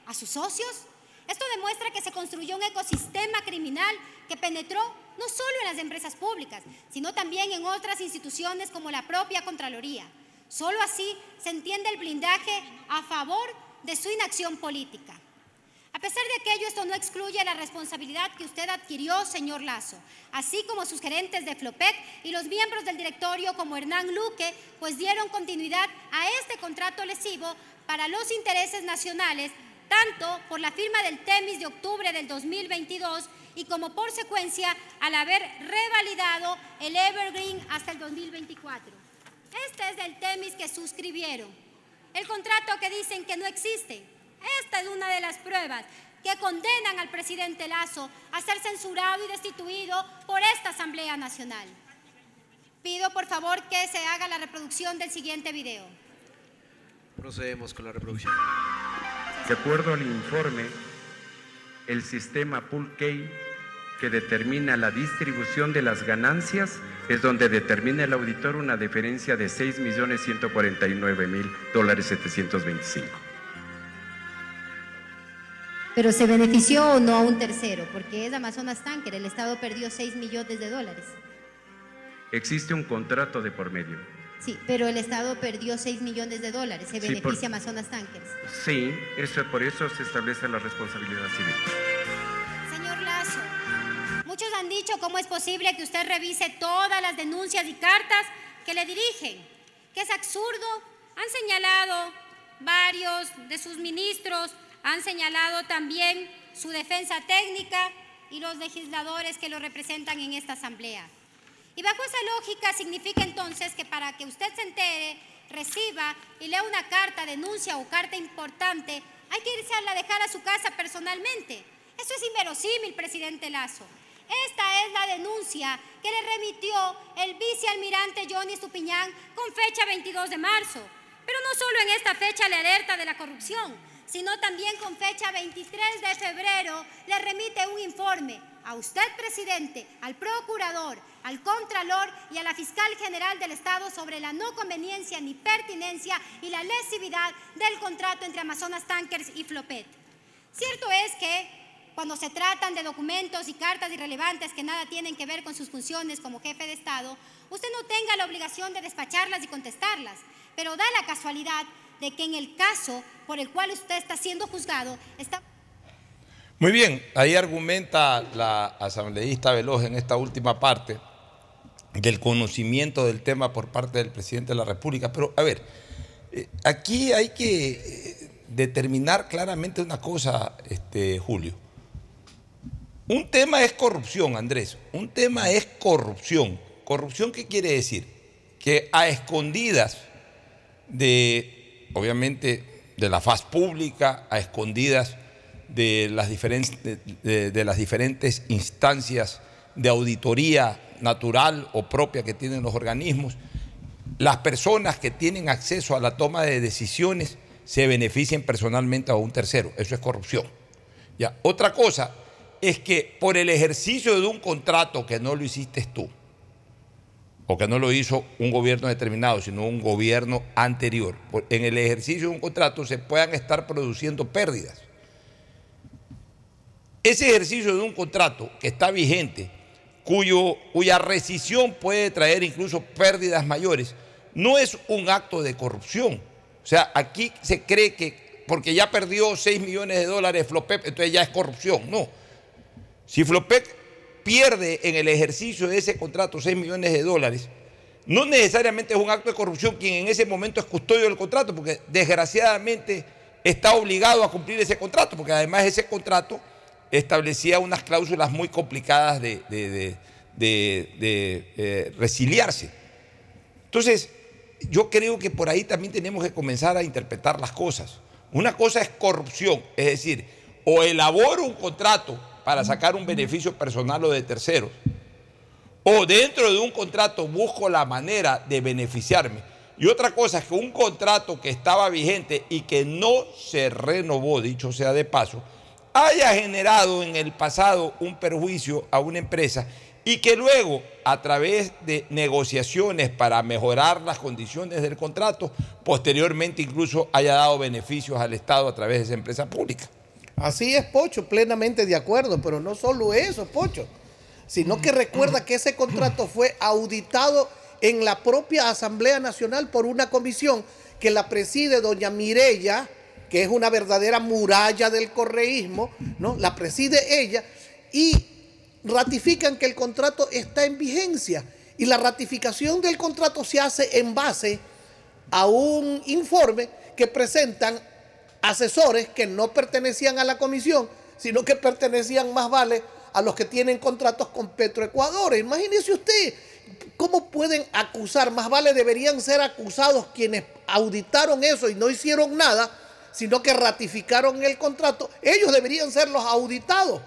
Speaker 7: ¿A sus socios? Esto demuestra que se construyó un ecosistema criminal que penetró no solo en las empresas públicas, sino también en otras instituciones como la propia Contraloría. Solo así se entiende el blindaje a favor de su inacción política. A pesar de aquello, esto no excluye la responsabilidad que usted adquirió, señor Lazo, así como sus gerentes de Flopec y los miembros del directorio como Hernán Luque, pues dieron continuidad a este contrato lesivo para los intereses nacionales, tanto por la firma del TEMIS de octubre del 2022 y como por secuencia al haber revalidado el Evergreen hasta el 2024. Este es el TEMIS que suscribieron. El contrato que dicen que no existe esta es una de las pruebas que condenan al presidente Lazo a ser censurado y destituido por esta Asamblea Nacional. Pido por favor que se haga la reproducción del siguiente video.
Speaker 26: Procedemos con la reproducción.
Speaker 27: De acuerdo al informe, el sistema Pool Key que determina la distribución de las ganancias es donde determina el auditor una diferencia de 6.149.000 dólares 725.
Speaker 7: Pero se benefició o no a un tercero, porque es Amazonas Tanker, el Estado perdió 6 millones de dólares.
Speaker 27: Existe un contrato de por medio.
Speaker 7: Sí, pero el Estado perdió 6 millones de dólares, se
Speaker 27: Sí,
Speaker 7: beneficia
Speaker 27: por-
Speaker 7: Amazonas Tankers.
Speaker 27: Sí, eso, por eso se establece la responsabilidad civil.
Speaker 7: Señor Lazo, muchos han dicho cómo es posible que usted revise todas las denuncias y cartas que le dirigen, que es absurdo. Han señalado varios de sus ministros, han señalado también su defensa técnica y los legisladores que lo representan en esta asamblea. Y bajo esa lógica significa entonces que para que usted se entere, reciba y lea una carta, denuncia o carta importante, hay que irse a la dejar a su casa personalmente. Eso es inverosímil, presidente Lazo. Esta es la denuncia que le remitió el vicealmirante Johnny Stupiñán con fecha 22 de marzo. Pero no solo en esta fecha le alerta de la corrupción, sino también con fecha 23 de febrero le remite un informe a usted, presidente, al procurador, al contralor y a la fiscal general del Estado sobre la no conveniencia ni pertinencia y la lesividad del contrato entre Amazonas Tankers y Flopet. Cierto es que cuando se tratan de documentos y cartas irrelevantes que nada tienen que ver con sus funciones como jefe de Estado, usted no tenga la obligación de despacharlas y contestarlas, pero da la casualidad de que en el caso por el cual usted está siendo juzgado, está...
Speaker 1: Muy bien, ahí argumenta la asambleísta Veloz en esta última parte del conocimiento del tema por parte del presidente de la República. Pero, a ver, eh, aquí hay que eh, determinar claramente una cosa, este, Julio. Un tema es corrupción, Andrés. Un tema es corrupción. ¿Corrupción qué quiere decir? Que a escondidas de, obviamente, de la faz pública, a escondidas de las, diferentes instancias de auditoría natural o propia que tienen los organismos, las personas que tienen acceso a la toma de decisiones se beneficien personalmente a un tercero. Eso es corrupción. Ya. Otra cosa es que por el ejercicio de un contrato que no lo hiciste tú, o que no lo hizo un gobierno determinado, sino un gobierno anterior, en el ejercicio de un contrato se puedan estar produciendo pérdidas. Ese ejercicio de un contrato que está vigente, cuya rescisión puede traer incluso pérdidas mayores, no es un acto de corrupción. O sea, aquí se cree que porque ya perdió 6 millones de dólares Flopep, entonces ya es corrupción. No. Si Flopep pierde en el ejercicio de ese contrato 6 millones de dólares, no necesariamente es un acto de corrupción quien en ese momento es custodio del contrato, porque desgraciadamente está obligado a cumplir ese contrato, porque además ese contrato establecía unas cláusulas muy complicadas de, de- de- de- eh, resiliarse. Entonces, yo creo que por ahí también tenemos que comenzar a interpretar las cosas. Una cosa es corrupción, es decir, o elaboro un contrato para sacar un beneficio personal o de terceros, o dentro de un contrato busco la manera de beneficiarme. Y otra cosa es que un contrato que estaba vigente y que no se renovó, dicho sea de paso, haya generado en el pasado un perjuicio a una empresa y que luego, a través de negociaciones para mejorar las condiciones del contrato, posteriormente incluso haya dado beneficios al Estado a través de esa empresa pública.
Speaker 23: Así es, Pocho, plenamente de acuerdo, pero no solo eso, Pocho, sino que recuerda que ese contrato fue auditado en la propia Asamblea Nacional por una comisión que la preside doña Mirella, que es una verdadera muralla del correísmo, ¿no? La preside ella y ratifican que el contrato está en vigencia y la ratificación del contrato se hace en base a un informe que presentan asesores que no pertenecían a la comisión, sino que pertenecían más vale a los que tienen contratos con Petroecuador. Imagínese usted cómo pueden acusar, más vale deberían ser acusados quienes auditaron eso y no hicieron nada, sino que ratificaron el contrato. Ellos deberían ser los auditados.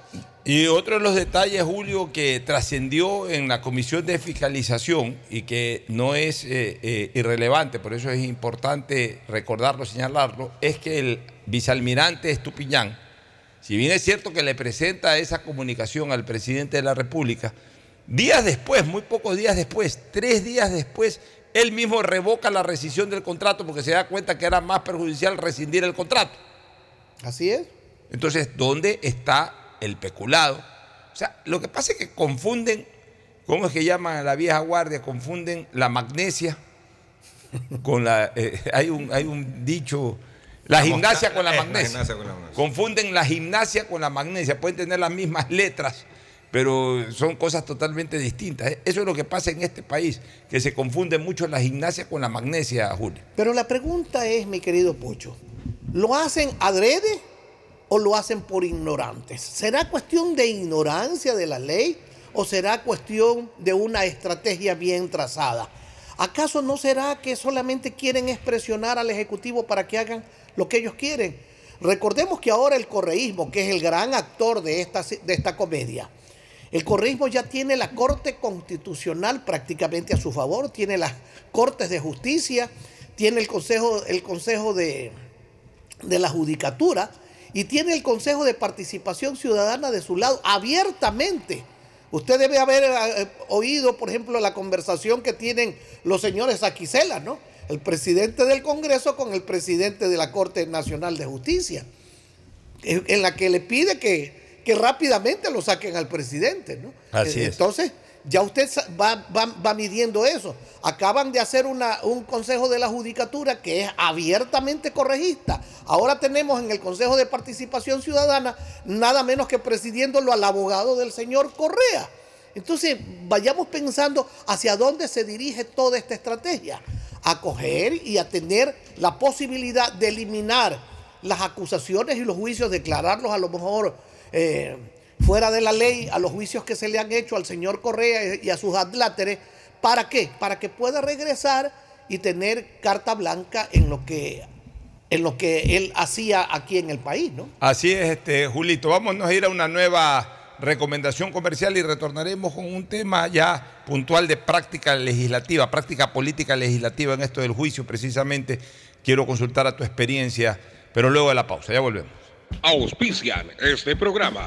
Speaker 1: Y otro de los detalles, Julio, que trascendió en la comisión de fiscalización y que no es eh, eh, irrelevante, por eso es importante recordarlo, señalarlo, es que el vicealmirante Estupiñán, si bien es cierto que le presenta esa comunicación al presidente de la República, días después, muy pocos días después, tres días después, él mismo revoca la rescisión del contrato porque se da cuenta que era más perjudicial rescindir el contrato.
Speaker 23: Así es.
Speaker 1: Entonces, ¿dónde está el peculado? O sea, lo que pasa es que confunden, ¿cómo es que llaman a la vieja guardia? Confunden la magnesia con la... eh, hay, un, hay un dicho, la,
Speaker 28: La
Speaker 1: gimnasia
Speaker 28: mosca-
Speaker 1: con la
Speaker 28: eh, gimnasia con la magnesia.
Speaker 1: Confunden la gimnasia con la magnesia. Pueden tener las mismas letras, pero son cosas totalmente distintas. Eso es lo que pasa en este país, que se confunde mucho la gimnasia con la magnesia, Julio.
Speaker 23: Pero la pregunta es, mi querido Pocho, ¿lo hacen adrede o lo hacen por ignorantes? ¿Será cuestión de ignorancia de la ley o será cuestión de una estrategia bien trazada? ¿Acaso no será que solamente quieren expresionar al Ejecutivo para que hagan lo que ellos quieren? Recordemos que ahora el correísmo, que es el gran actor de esta, de esta comedia, el correísmo ya tiene la Corte Constitucional prácticamente a su favor, tiene las Cortes de Justicia, tiene el Consejo, el consejo de, de la Judicatura y tiene el Consejo de Participación Ciudadana de su lado abiertamente. Usted debe haber eh, oído, por ejemplo, la conversación que tienen los señores Aquisela, ¿no? El presidente del Congreso con el presidente de la Corte Nacional de Justicia, en en la que le pide que, que rápidamente lo saquen al presidente, ¿no?
Speaker 1: Así es.
Speaker 23: Entonces, ya usted va, midiendo eso. Acaban de hacer un consejo de la judicatura que es abiertamente corregista. Ahora tenemos en el Consejo de Participación Ciudadana nada menos que presidiéndolo al abogado del señor Correa. Entonces, vayamos pensando hacia dónde se dirige toda esta estrategia. A y a tener la posibilidad de eliminar las acusaciones y los juicios, declararlos a lo mejor eh, fuera de la ley, a los juicios que se le han hecho al señor Correa y a sus adláteres. ¿Para qué? Para que pueda regresar y tener carta blanca en lo que, en lo que él hacía aquí en el país, ¿no?
Speaker 1: Así es, este, Julito. Vámonos a ir a una nueva recomendación comercial y retornaremos con un tema ya puntual de práctica legislativa, práctica política legislativa en esto del juicio precisamente. Quiero consultar a tu experiencia, pero luego de la pausa. Ya volvemos.
Speaker 6: Auspician este programa.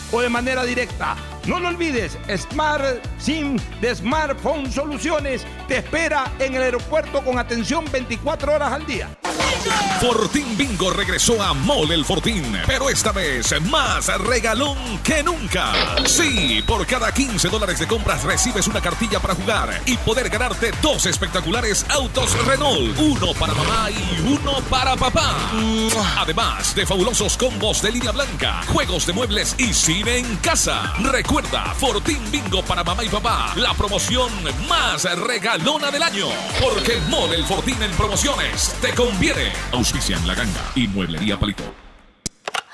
Speaker 1: o de manera directa. No lo olvides, Smart SIM de Smartphone Soluciones te espera en el aeropuerto con atención 24 horas al día.
Speaker 3: Fortín Bingo regresó a Mole el Fortín, pero esta vez más regalón que nunca. Sí, por cada 15 dólares de compras recibes una cartilla para jugar y poder ganarte dos espectaculares autos Renault, uno para mamá y uno para papá. Además de fabulosos combos de línea blanca, juegos de muebles y cine en casa. Recuerda, Fortín Bingo para mamá y papá, la promoción más regalona del año. Porque Mole el Fortín en promociones te conviene. Auspician La Ganga y Mueblería Palito.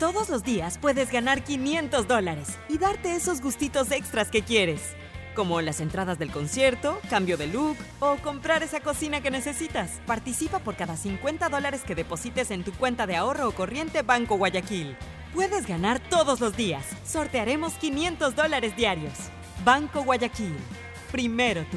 Speaker 4: Todos los días puedes ganar 500 dólares y darte esos gustitos extras que quieres, como las entradas del concierto, cambio de look o comprar esa cocina que necesitas. Participa por cada 50 dólares que deposites en tu cuenta de ahorro o corriente Banco Guayaquil. Puedes ganar todos los días. Sortearemos 500 dólares diarios. Banco Guayaquil. Primero tú.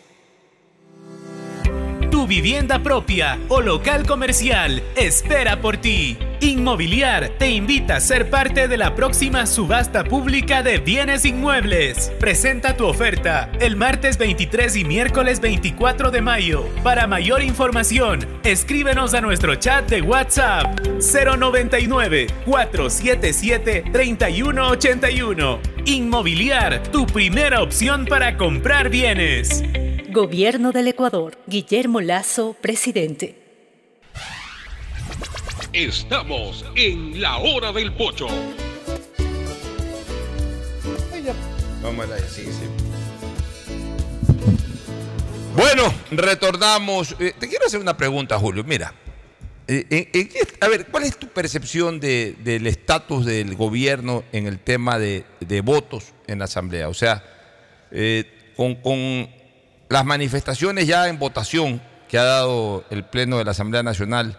Speaker 15: Vivienda propia o local comercial espera por ti. Inmobiliar te invita a ser parte de la próxima subasta pública de bienes inmuebles. Presenta tu oferta el martes 23 y miércoles 24 de mayo. Para mayor información, escríbenos a nuestro chat de WhatsApp 099 477 3181. Inmobiliar, tu primera opción para comprar bienes.
Speaker 16: Gobierno del Ecuador. Guillermo Lazo, presidente.
Speaker 3: Estamos en la hora del pocho.
Speaker 29: Vamos a sí, sí. Bueno, retornamos. Eh, te quiero hacer una pregunta, Julio. Mira, eh, qué- a ver, ¿cuál es tu percepción de- del estatus del gobierno en el tema de, de votos en la Asamblea? O sea, eh, con, con las manifestaciones ya en votación que ha dado el Pleno de la Asamblea Nacional,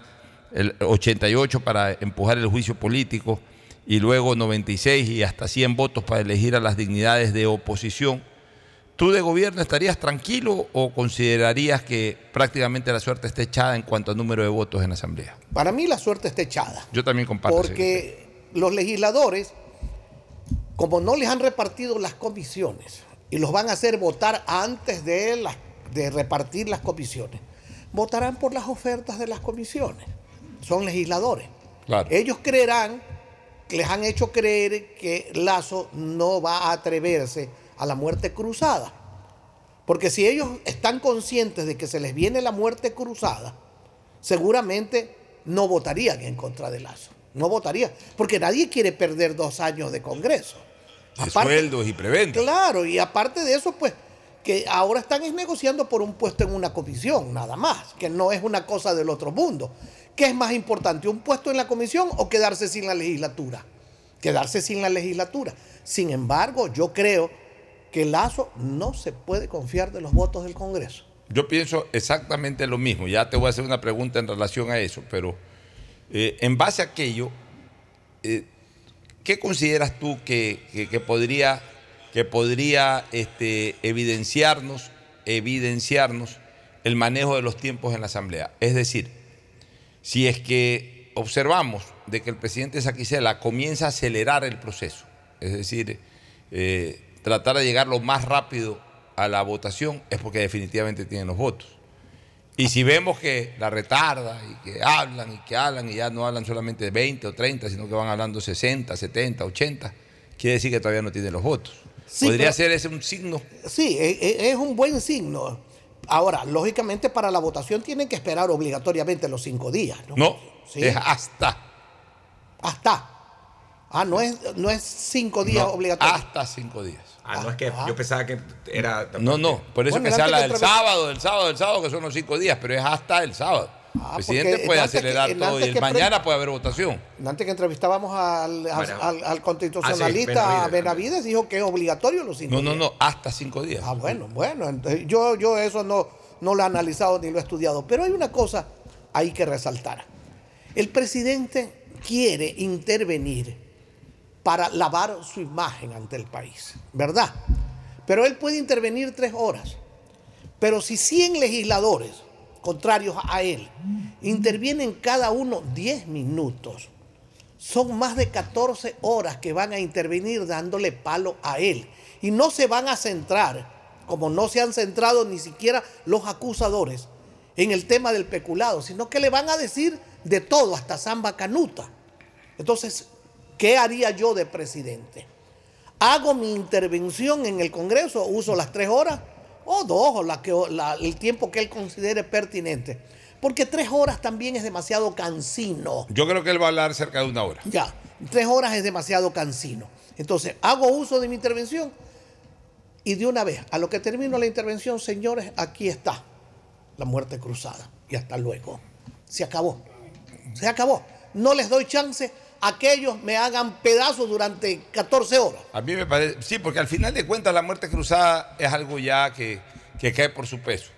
Speaker 1: el 88 para empujar el juicio político y luego 96 y hasta 100 votos para elegir a las dignidades de oposición. ¿Tú de gobierno estarías tranquilo o considerarías que prácticamente la suerte está echada en cuanto a número de votos en la Asamblea?
Speaker 23: Para mí la suerte está echada.
Speaker 1: Yo también comparto.
Speaker 23: Porque los legisladores, como no les han repartido las comisiones y los van a hacer votar antes de, las- de repartir las comisiones, votarán por las ofertas de las comisiones. Son legisladores.
Speaker 1: Claro.
Speaker 23: Ellos creerán, les han hecho creer que Lazo no va a atreverse a la muerte cruzada. Porque si ellos están conscientes de que se les viene la muerte cruzada, seguramente no votarían en contra de Lazo. No votarían. Porque nadie quiere perder dos años de Congreso.
Speaker 1: De sueldos y preventas.
Speaker 23: Claro, y aparte de eso, pues, que ahora están es negociando por un puesto en una comisión, nada más, que no es una cosa del otro mundo. ¿Qué es más importante, un puesto en la comisión o quedarse sin la legislatura? Quedarse sin la legislatura. Sin embargo, yo creo que Lazo no se puede confiar de los votos del Congreso.
Speaker 1: Yo pienso exactamente lo mismo. Ya te voy a hacer una pregunta en relación a eso, pero eh, en base a aquello, eh, ¿qué consideras tú que, que- podría, que podría este, evidenciarnos, evidenciarnos el manejo de los tiempos en la Asamblea? Es decir, si es que observamos de que el presidente Saquicela comienza a acelerar el proceso, es decir, eh, tratar de llegar lo más rápido a la votación, es porque definitivamente tienen los votos. Y si vemos que la retarda y que hablan y que hablan y ya no hablan solamente de 20 o 30, sino que van hablando 60, 70, 80, quiere decir que todavía no tienen los votos.
Speaker 23: Sí,
Speaker 1: Podría
Speaker 23: pero-
Speaker 1: ser ese un signo.
Speaker 23: Sí, e- e- es un buen signo. Ahora, lógicamente para la votación tienen que esperar obligatoriamente los cinco días. ¿no?
Speaker 1: No,
Speaker 23: Sí.
Speaker 1: es hasta.
Speaker 23: Hasta. Ah, no es, no es cinco días
Speaker 1: No,
Speaker 23: obligatorios.
Speaker 1: Hasta cinco días.
Speaker 30: Ah, no es que yo pensaba que era.
Speaker 1: No, no, por eso
Speaker 23: Bueno,
Speaker 1: que se habla del sábado, del sábado, del sábado, que son los cinco días, pero es hasta el sábado. el presidente puede
Speaker 23: que-
Speaker 1: acelerar todo y el mañana puede haber votación.
Speaker 23: Antes que entrevistábamos al, al-
Speaker 1: Bueno.
Speaker 23: al- al constitucionalista
Speaker 1: Ah, sí, Benavides.
Speaker 23: Benavides, dijo que es obligatorio los cinco
Speaker 1: No, no,
Speaker 23: días.
Speaker 1: no, hasta cinco días.
Speaker 23: Ah, bueno, bueno. entonces, yo, yo eso no, no lo he analizado ni lo he estudiado. Pero hay una cosa ahí que resaltar. El presidente quiere intervenir para lavar su imagen ante el país, ¿verdad? Pero él puede intervenir tres horas. Pero si 100 legisladores contrarios a él intervienen cada uno 10 minutos, son más de 14 horas que van a intervenir dándole palo a él. Y no se van a centrar, como no se han centrado ni siquiera los acusadores, en el tema del peculado, sino que le van a decir de todo, hasta Zamba Canuta. Entonces, ¿qué haría yo de presidente? ¿Hago mi intervención en el Congreso? ¿Uso las tres horas? O dos, o la que, la- el tiempo que él considere pertinente. Porque tres horas también es demasiado cansino.
Speaker 1: Yo creo que él va a hablar cerca de una hora.
Speaker 23: Ya, tres horas es demasiado cansino. Entonces, hago uso de mi intervención y de una vez, a lo que termino la intervención, señores, aquí está la muerte cruzada. Y hasta luego. Se acabó. Se acabó. No les doy chance a que ellos me hagan pedazos durante 14 horas.
Speaker 1: A mí me parece, sí, porque al final de cuentas la muerte cruzada es algo ya que, que cae por su peso.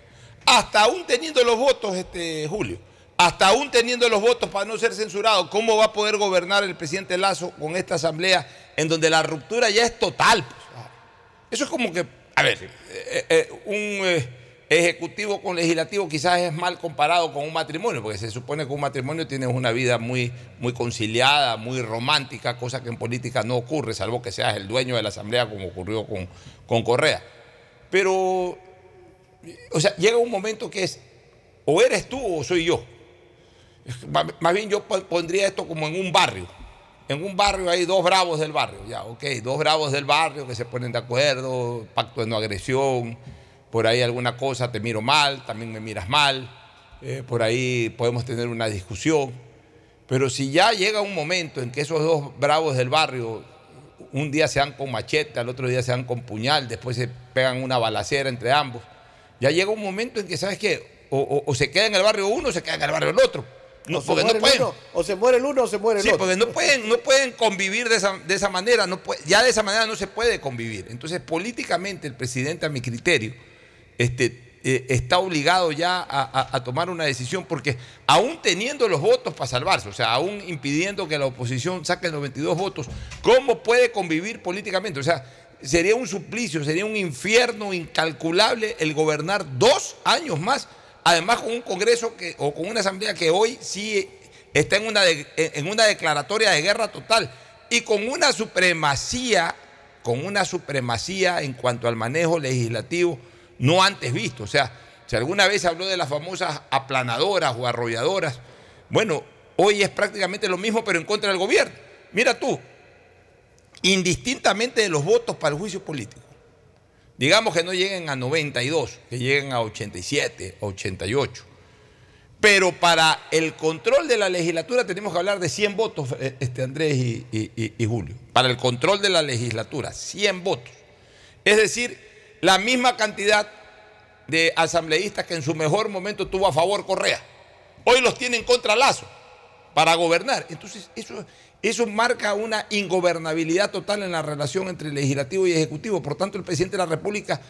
Speaker 1: Hasta aún teniendo los votos, este Julio, hasta aún teniendo los votos para no ser censurado, ¿cómo va a poder gobernar el presidente Lazo con esta asamblea en donde la ruptura ya es total? pues? Eso es como que, a ver, eh, eh, un eh, ejecutivo con legislativo quizás es mal comparado con un matrimonio, porque se supone que un matrimonio tiene una vida muy, muy conciliada, muy romántica, cosa que en política no ocurre, salvo que seas el dueño de la asamblea como ocurrió con, con Correa. Pero, o sea, llega un momento que es, o eres tú o soy yo. Más bien yo pon- pondría esto como en un barrio. En un barrio hay dos bravos del barrio, ya, ok, dos bravos del barrio que se ponen de acuerdo, pacto de no agresión, por ahí alguna cosa te miro mal, también me miras mal, eh, por ahí podemos tener una discusión, pero si ya llega un momento en que esos dos bravos del barrio un día se dan con machete, al otro día se dan con puñal, después se pegan una balacera entre ambos, ya llega un momento en que, ¿sabes qué? O, o- o se queda en el barrio uno o se queda en el barrio el otro. No,
Speaker 23: o, se
Speaker 1: no pueden.
Speaker 23: uno, o se muere el uno o se muere el
Speaker 1: Sí,
Speaker 23: otro.
Speaker 1: porque no pueden, no pueden convivir de esa, de esa manera, no puede- ya de esa manera no se puede convivir. Entonces, políticamente, el presidente, a mi criterio, este, eh, está obligado ya a, tomar una decisión, porque aún teniendo los votos para salvarse, o sea, aún impidiendo que la oposición saque 92 votos, ¿cómo puede convivir políticamente? O sea, sería un suplicio, sería un infierno incalculable el gobernar dos años más, además con un Congreso o con una Asamblea que hoy sí está en una, en una declaratoria de guerra total y con una supremacía, con una supremacía en cuanto al manejo legislativo no antes visto. O sea, si alguna vez habló de las famosas aplanadoras o arrolladoras, bueno, hoy es prácticamente lo mismo, pero en contra del gobierno. Mira tú, indistintamente de los votos para el juicio político, digamos que no lleguen a 92, que lleguen a 87, 88. Pero para el control de la legislatura tenemos que hablar de 100 votos, eh, este Andrés y- y Julio. Para el control de la legislatura, 100 votos. Es decir, la misma cantidad de asambleístas que en su mejor momento tuvo a favor Correa. Hoy los tienen contra Lazo para gobernar. Entonces, eso, eso marca una ingobernabilidad total en la relación entre legislativo y ejecutivo. Por tanto, el presidente de la República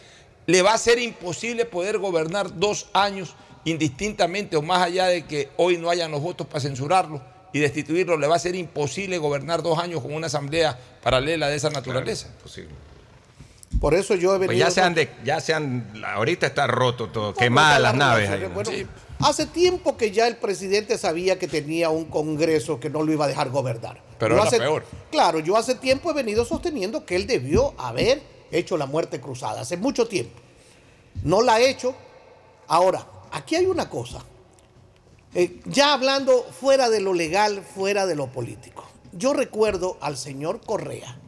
Speaker 1: le va a ser imposible poder gobernar dos años indistintamente o más allá de que hoy no hayan los votos para censurarlo y destituirlo, le va a ser imposible gobernar dos años con una asamblea paralela de esa naturaleza.
Speaker 23: Por eso yo he
Speaker 31: Pues
Speaker 23: venido.
Speaker 31: ya se han, de- ya se han, ahorita está roto todo, quemadas las naves.
Speaker 23: Bueno, Hace tiempo que ya el presidente sabía que tenía un Congreso que no lo iba a dejar gobernar.
Speaker 1: Pero
Speaker 23: hace-
Speaker 1: peor.
Speaker 23: Claro, yo hace tiempo he venido sosteniendo que él debió haber hecho la muerte cruzada, hace mucho tiempo. No la ha hecho. Ahora, aquí hay una cosa. Eh, ya hablando fuera de lo legal, fuera de lo político. Yo recuerdo al señor Correa,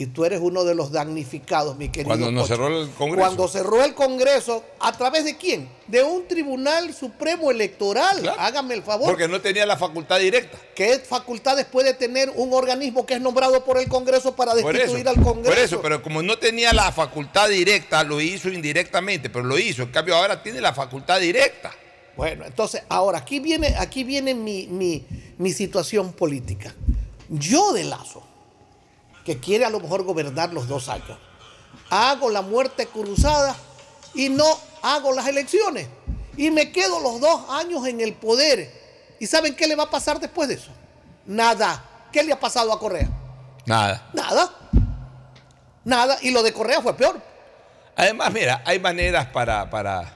Speaker 23: y tú eres uno de los damnificados, mi querido.
Speaker 1: Cuando nos cerró el Congreso.
Speaker 23: Cuando cerró el Congreso, ¿a través de quién? De un Tribunal Supremo Electoral. Hágame el favor.
Speaker 1: Porque no tenía la facultad directa.
Speaker 23: ¿Qué facultades puede tener un organismo que es nombrado por el Congreso para
Speaker 1: eso,
Speaker 23: destituir al Congreso?
Speaker 1: por eso, pero como no tenía la facultad directa, lo hizo indirectamente, pero lo hizo. En cambio, ahora tiene la facultad directa.
Speaker 23: Bueno, entonces, ahora, aquí viene, aquí viene mi, mi- mi situación política. Yo de Lazo, que quiere a lo mejor gobernar los dos años, hago la muerte cruzada y no hago las elecciones. Y me quedo los dos años en el poder. ¿Y saben qué le va a pasar después de eso? Nada. ¿Qué le ha pasado a Correa?
Speaker 1: Nada.
Speaker 23: Nada. Nada. Y lo de Correa fue peor.
Speaker 1: Además, mira, hay maneras para, para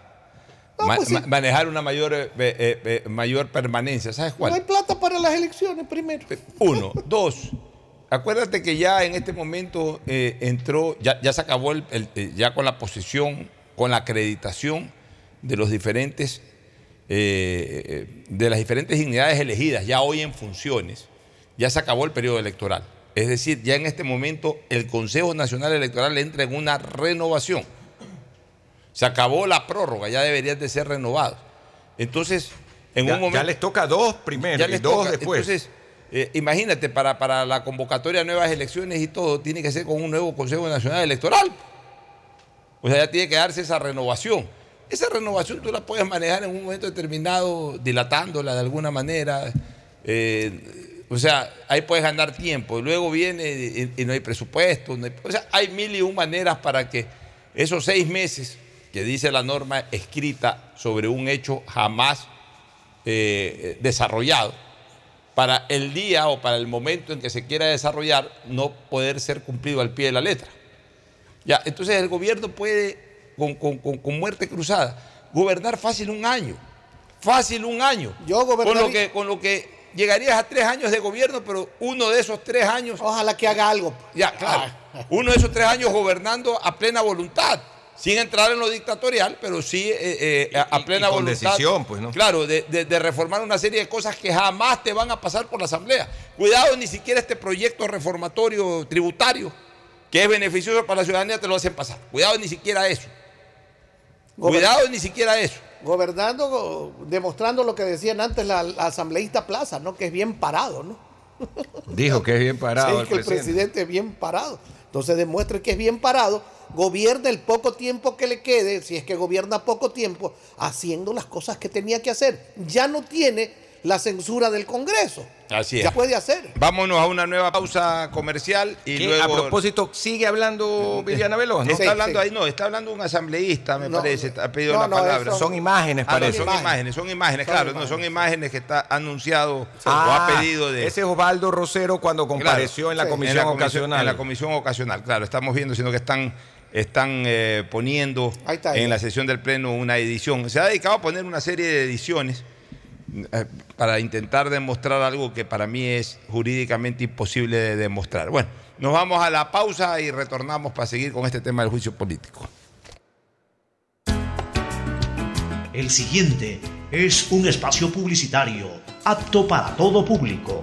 Speaker 23: pues sí.
Speaker 1: manejar una mayor, eh, eh, eh, mayor permanencia. ¿Sabes cuál?
Speaker 23: No hay plata para las elecciones primero.
Speaker 1: Uno. Dos. Acuérdate que ya en este momento eh, entró, ya, ya se acabó el, el- eh, ya con la posesión, con la acreditación de los diferentes, eh, eh, de las diferentes dignidades elegidas, ya hoy en funciones, ya se acabó el periodo electoral. Es decir, ya en este momento el Consejo Nacional Electoral entra en una renovación. Se acabó la prórroga, ya deberían de ser renovados. Entonces, en
Speaker 31: Ya-
Speaker 1: un momento.
Speaker 31: ya les toca dos primero
Speaker 1: Ya
Speaker 31: y
Speaker 1: les
Speaker 31: dos
Speaker 1: toca.
Speaker 31: después.
Speaker 1: Entonces, eh, imagínate, para, para la convocatoria de nuevas elecciones y todo, tiene que ser con un nuevo Consejo Nacional Electoral. O sea, ya tiene que darse esa renovación. Esa renovación tú la puedes manejar en un momento determinado, dilatándola de alguna manera. eh, o sea, ahí puedes ganar tiempo. Luego viene y, no hay presupuesto. o sea, hay mil y un maneras para que esos seis meses que dice la norma escrita sobre un hecho jamás eh, desarrollado, para el día o para el momento en que se quiera desarrollar, no poder ser cumplido al pie de la letra. Ya, entonces el gobierno puede, con, con- con- con muerte cruzada, gobernar fácil un año. Fácil un año.
Speaker 23: Yo
Speaker 1: con lo que Con lo que llegarías a tres años de gobierno, pero uno de esos tres años.
Speaker 23: Ojalá que haga algo.
Speaker 1: Ya, claro. Uno de esos tres años gobernando a plena voluntad. Sin entrar en lo dictatorial, pero sí eh, eh, a, a
Speaker 31: Y- y
Speaker 1: plena
Speaker 31: con
Speaker 1: voluntad.
Speaker 31: decisión, pues, ¿no?
Speaker 1: Claro, de, de- de reformar una serie de cosas que jamás te van a pasar por la Asamblea. Cuidado, ni siquiera este proyecto reformatorio tributario, que es beneficioso para la ciudadanía, te lo hacen pasar. Cuidado, ni siquiera eso. Cuidado, ni siquiera eso.
Speaker 23: Gobernando, go- demostrando lo que decían antes la, la asambleísta Plaza, ¿no? Que es bien parado, ¿no?
Speaker 31: Dijo que es bien parado
Speaker 23: Sí,
Speaker 31: el
Speaker 23: que el
Speaker 31: presidente
Speaker 23: es bien parado. Entonces demuestre que es bien parado, gobierna el poco tiempo que le quede, si es que gobierna poco tiempo, haciendo las cosas que tenía que hacer. Ya no tiene la censura del Congreso.
Speaker 1: Así es.
Speaker 23: Ya puede hacer.
Speaker 1: Vámonos a una nueva pausa comercial y
Speaker 6: ¿Qué?
Speaker 1: luego.
Speaker 6: A propósito, sigue hablando Viviana Veloz, ¿no?
Speaker 1: Está hablando
Speaker 23: sí.
Speaker 1: ahí, no, está hablando un asambleísta, me
Speaker 23: No,
Speaker 1: parece, ha pedido
Speaker 23: no,
Speaker 1: la
Speaker 23: no,
Speaker 1: palabra.
Speaker 23: eso-
Speaker 6: Son imágenes,
Speaker 1: Ah, no,
Speaker 6: parece.
Speaker 1: son imágenes. son imágenes,
Speaker 23: Son
Speaker 1: claro,
Speaker 23: imágenes.
Speaker 1: no son imágenes que está anunciado
Speaker 6: Ah,
Speaker 1: o ha pedido de.
Speaker 6: Ese es Osvaldo Rosero cuando
Speaker 1: Claro,
Speaker 6: compareció en la
Speaker 23: sí.
Speaker 6: comisión
Speaker 1: en la comisión,
Speaker 6: ocasional.
Speaker 1: En la comisión ocasional, claro, estamos viendo, sino que están, están eh, poniendo
Speaker 23: Ahí está,
Speaker 1: en la sesión del Pleno una edición. Se ha dedicado a poner una serie de ediciones eh, para intentar demostrar algo que para mí es jurídicamente imposible de demostrar. Bueno, nos vamos a la pausa y retornamos para seguir con este tema del juicio político.
Speaker 14: El siguiente es un espacio publicitario apto para todo público.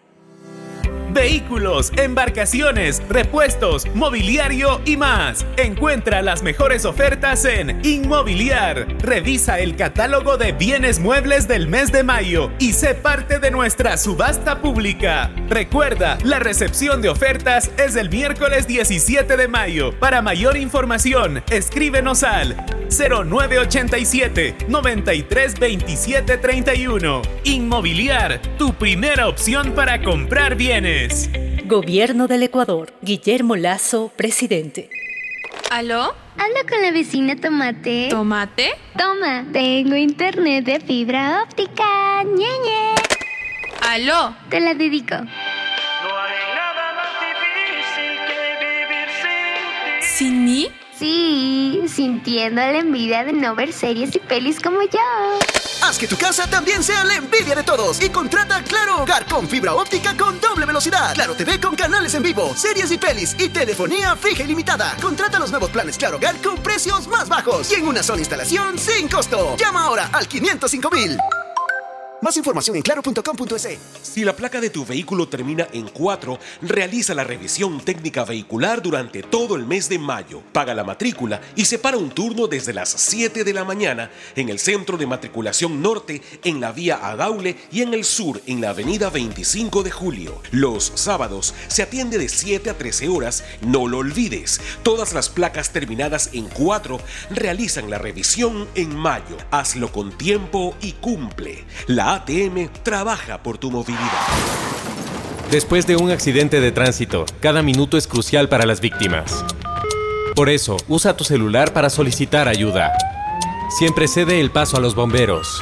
Speaker 32: Thank you.
Speaker 15: Vehículos, embarcaciones, repuestos, mobiliario y más. Encuentra las mejores ofertas en Inmobiliar. Revisa el catálogo de bienes muebles del mes de mayo y sé parte de nuestra subasta pública. Recuerda, la recepción de ofertas es el miércoles 17 de mayo. Para mayor información, escríbenos al 0987 93 27 31. Inmobiliar, tu primera opción para comprar bienes.
Speaker 16: Gobierno del Ecuador. Guillermo Lazo, presidente.
Speaker 17: ¿Aló? Hablo con la vecina Tomate. ¿Tomate? Toma, tengo internet de fibra óptica. ñeñe. ¿Aló? Te la dedico. ¿Sin mí? Sí, sintiendo la envidia de no ver series y pelis como yo.
Speaker 33: Haz que tu casa también sea la envidia de todos y contrata Claro Hogar con fibra óptica con doble velocidad. Claro TV con canales en vivo, series y pelis y telefonía fija ilimitada. Contrata los nuevos planes Claro Hogar con precios más bajos y en una sola instalación sin costo. Llama ahora al 505 mil. Más información en claro.com.es.
Speaker 19: Si la placa de tu vehículo termina en 4, realiza la revisión técnica vehicular durante todo el mes de mayo. Paga la matrícula y separa un turno desde las 7 de la mañana en el Centro de Matriculación Norte, en la vía Adaule y en el sur, en la avenida 25 de Julio. Los sábados se atiende de 7 a 13 horas, no lo olvides. Todas las placas terminadas en 4 realizan la revisión en mayo. Hazlo con tiempo y cumple. La ATM trabaja por tu movilidad.
Speaker 20: Después de un accidente de tránsito, cada minuto es crucial para las víctimas. Por eso, usa tu celular para solicitar ayuda. Siempre cede el paso a los bomberos.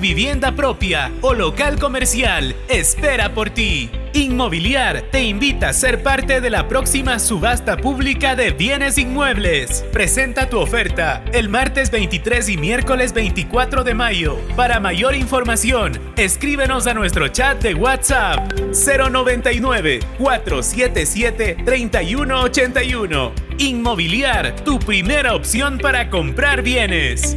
Speaker 15: vivienda propia o local comercial espera por ti. Inmobiliar te invita a ser parte de la próxima subasta pública de bienes inmuebles. Presenta tu oferta el martes 23 y miércoles 24 de mayo. Para mayor información, escríbenos a nuestro chat de WhatsApp 099 477 3181. Inmobiliar, tu primera opción para comprar bienes.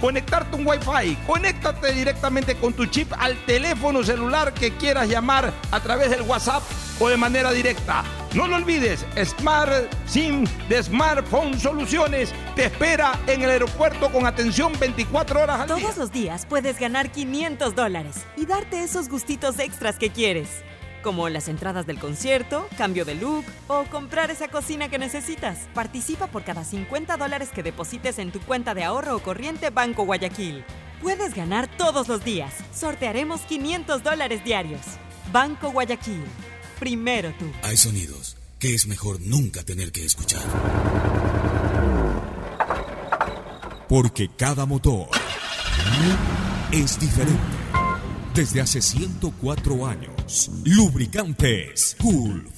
Speaker 1: conectarte un Wi-Fi. Conéctate directamente con tu chip al teléfono celular que quieras llamar a través del WhatsApp o de manera directa. No lo olvides, Smart SIM de Smartphone Soluciones te espera en el aeropuerto con atención 24 horas al
Speaker 4: Todos
Speaker 1: día.
Speaker 4: los días puedes ganar 500 dólares y darte esos gustitos extras que quieres como las entradas del concierto, cambio de look o comprar esa cocina que necesitas. Participa por cada 50 dólares que deposites en tu cuenta de ahorro o corriente Banco Guayaquil. Puedes ganar todos los días. Sortearemos 500 dólares diarios. Banco Guayaquil. Primero tú.
Speaker 21: Hay sonidos que es mejor nunca tener que escuchar. Porque cada motor es diferente. Desde hace 104 años, Lubricantes Gulf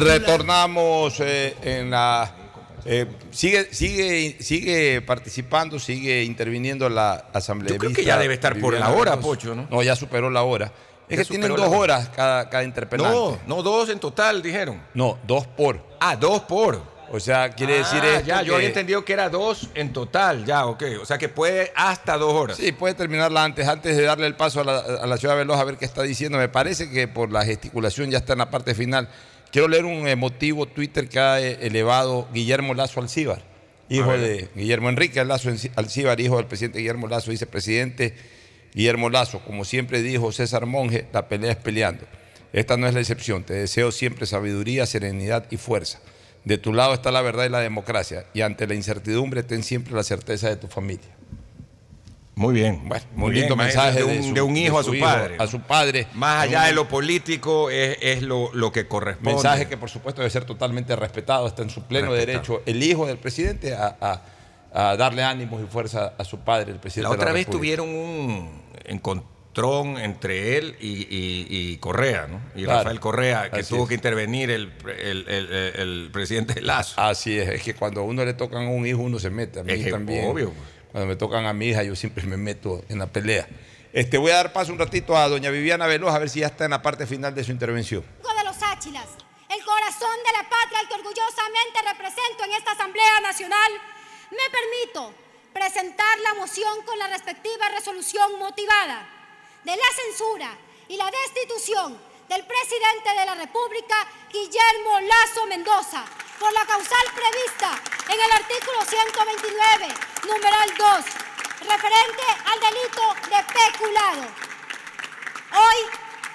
Speaker 22: Retornamos eh, en la
Speaker 1: Eh, sigue, sigue, sigue participando, sigue interviniendo la asamblea.
Speaker 6: Yo creo que ya debe estar por la hora, Pocho, ¿no?
Speaker 1: No, ya superó la hora. Es que tienen dos horas cada, cada interpelante.
Speaker 6: No, no, dos en total, dijeron.
Speaker 1: No, dos por.
Speaker 6: Ah, dos por.
Speaker 1: O sea, quiere decir
Speaker 6: Ah,
Speaker 1: esto
Speaker 6: ya, yo
Speaker 1: que-
Speaker 6: había entendido que era dos en total, ya, ok. O sea que puede hasta dos horas.
Speaker 1: Sí, puede terminarla antes, antes de darle el paso a la, a la ciudad de Veloz a ver qué está diciendo. Me parece que por la gesticulación ya está en la parte final. Quiero leer un emotivo Twitter que ha eh, elevado Guillermo Lazo Alcíbar, hijo de Guillermo Enrique Lazo Alcíbar, hijo del presidente Guillermo Lazo, dice presidente Guillermo Lazo, como siempre dijo César Monge, la pelea es peleando. Esta no es la excepción. Te deseo siempre sabiduría, serenidad y fuerza. De tu lado está la verdad y la democracia. Y ante la incertidumbre, ten siempre la certeza de tu familia.
Speaker 6: Muy bien.
Speaker 1: Bueno,
Speaker 6: Muy
Speaker 1: lindo
Speaker 6: bien,
Speaker 1: mensaje
Speaker 6: de un, de un hijo
Speaker 1: de
Speaker 6: a su
Speaker 1: hijo
Speaker 6: padre.
Speaker 1: A su padre.
Speaker 6: Más allá
Speaker 1: Un
Speaker 6: de lo político, es, es lo, lo que corresponde.
Speaker 1: mensaje que, por supuesto, debe ser totalmente respetado. Está en su pleno
Speaker 6: Respetado.
Speaker 1: derecho el hijo del presidente a, a- a darle ánimos y fuerza a su padre, el presidente
Speaker 6: La otra
Speaker 1: de la
Speaker 6: vez
Speaker 1: República.
Speaker 6: tuvieron un encontrón entre él y, y- y Correa, ¿no? Y
Speaker 1: Claro.
Speaker 6: Rafael Correa, que tuvo
Speaker 1: es.
Speaker 6: que intervenir el, el- el- el- el presidente Lazo.
Speaker 1: Así es, es que cuando a uno le tocan a un hijo, uno se mete. A mí
Speaker 6: Es
Speaker 1: también.
Speaker 6: obvio.
Speaker 1: Cuando me tocan a mi hija, yo siempre me meto en la pelea. Este, voy a dar paso un ratito a doña Viviana Veloz a ver si ya está en la parte final de su intervención.
Speaker 7: De los Áchilas, el corazón de la patria al que orgullosamente represento en esta Asamblea Nacional, me permito presentar la moción con la respectiva resolución motivada de la censura y la destitución del presidente de la República, Guillermo Lazo Mendoza, por la causal prevista en el artículo 129, numeral 2, referente al delito de peculado. Hoy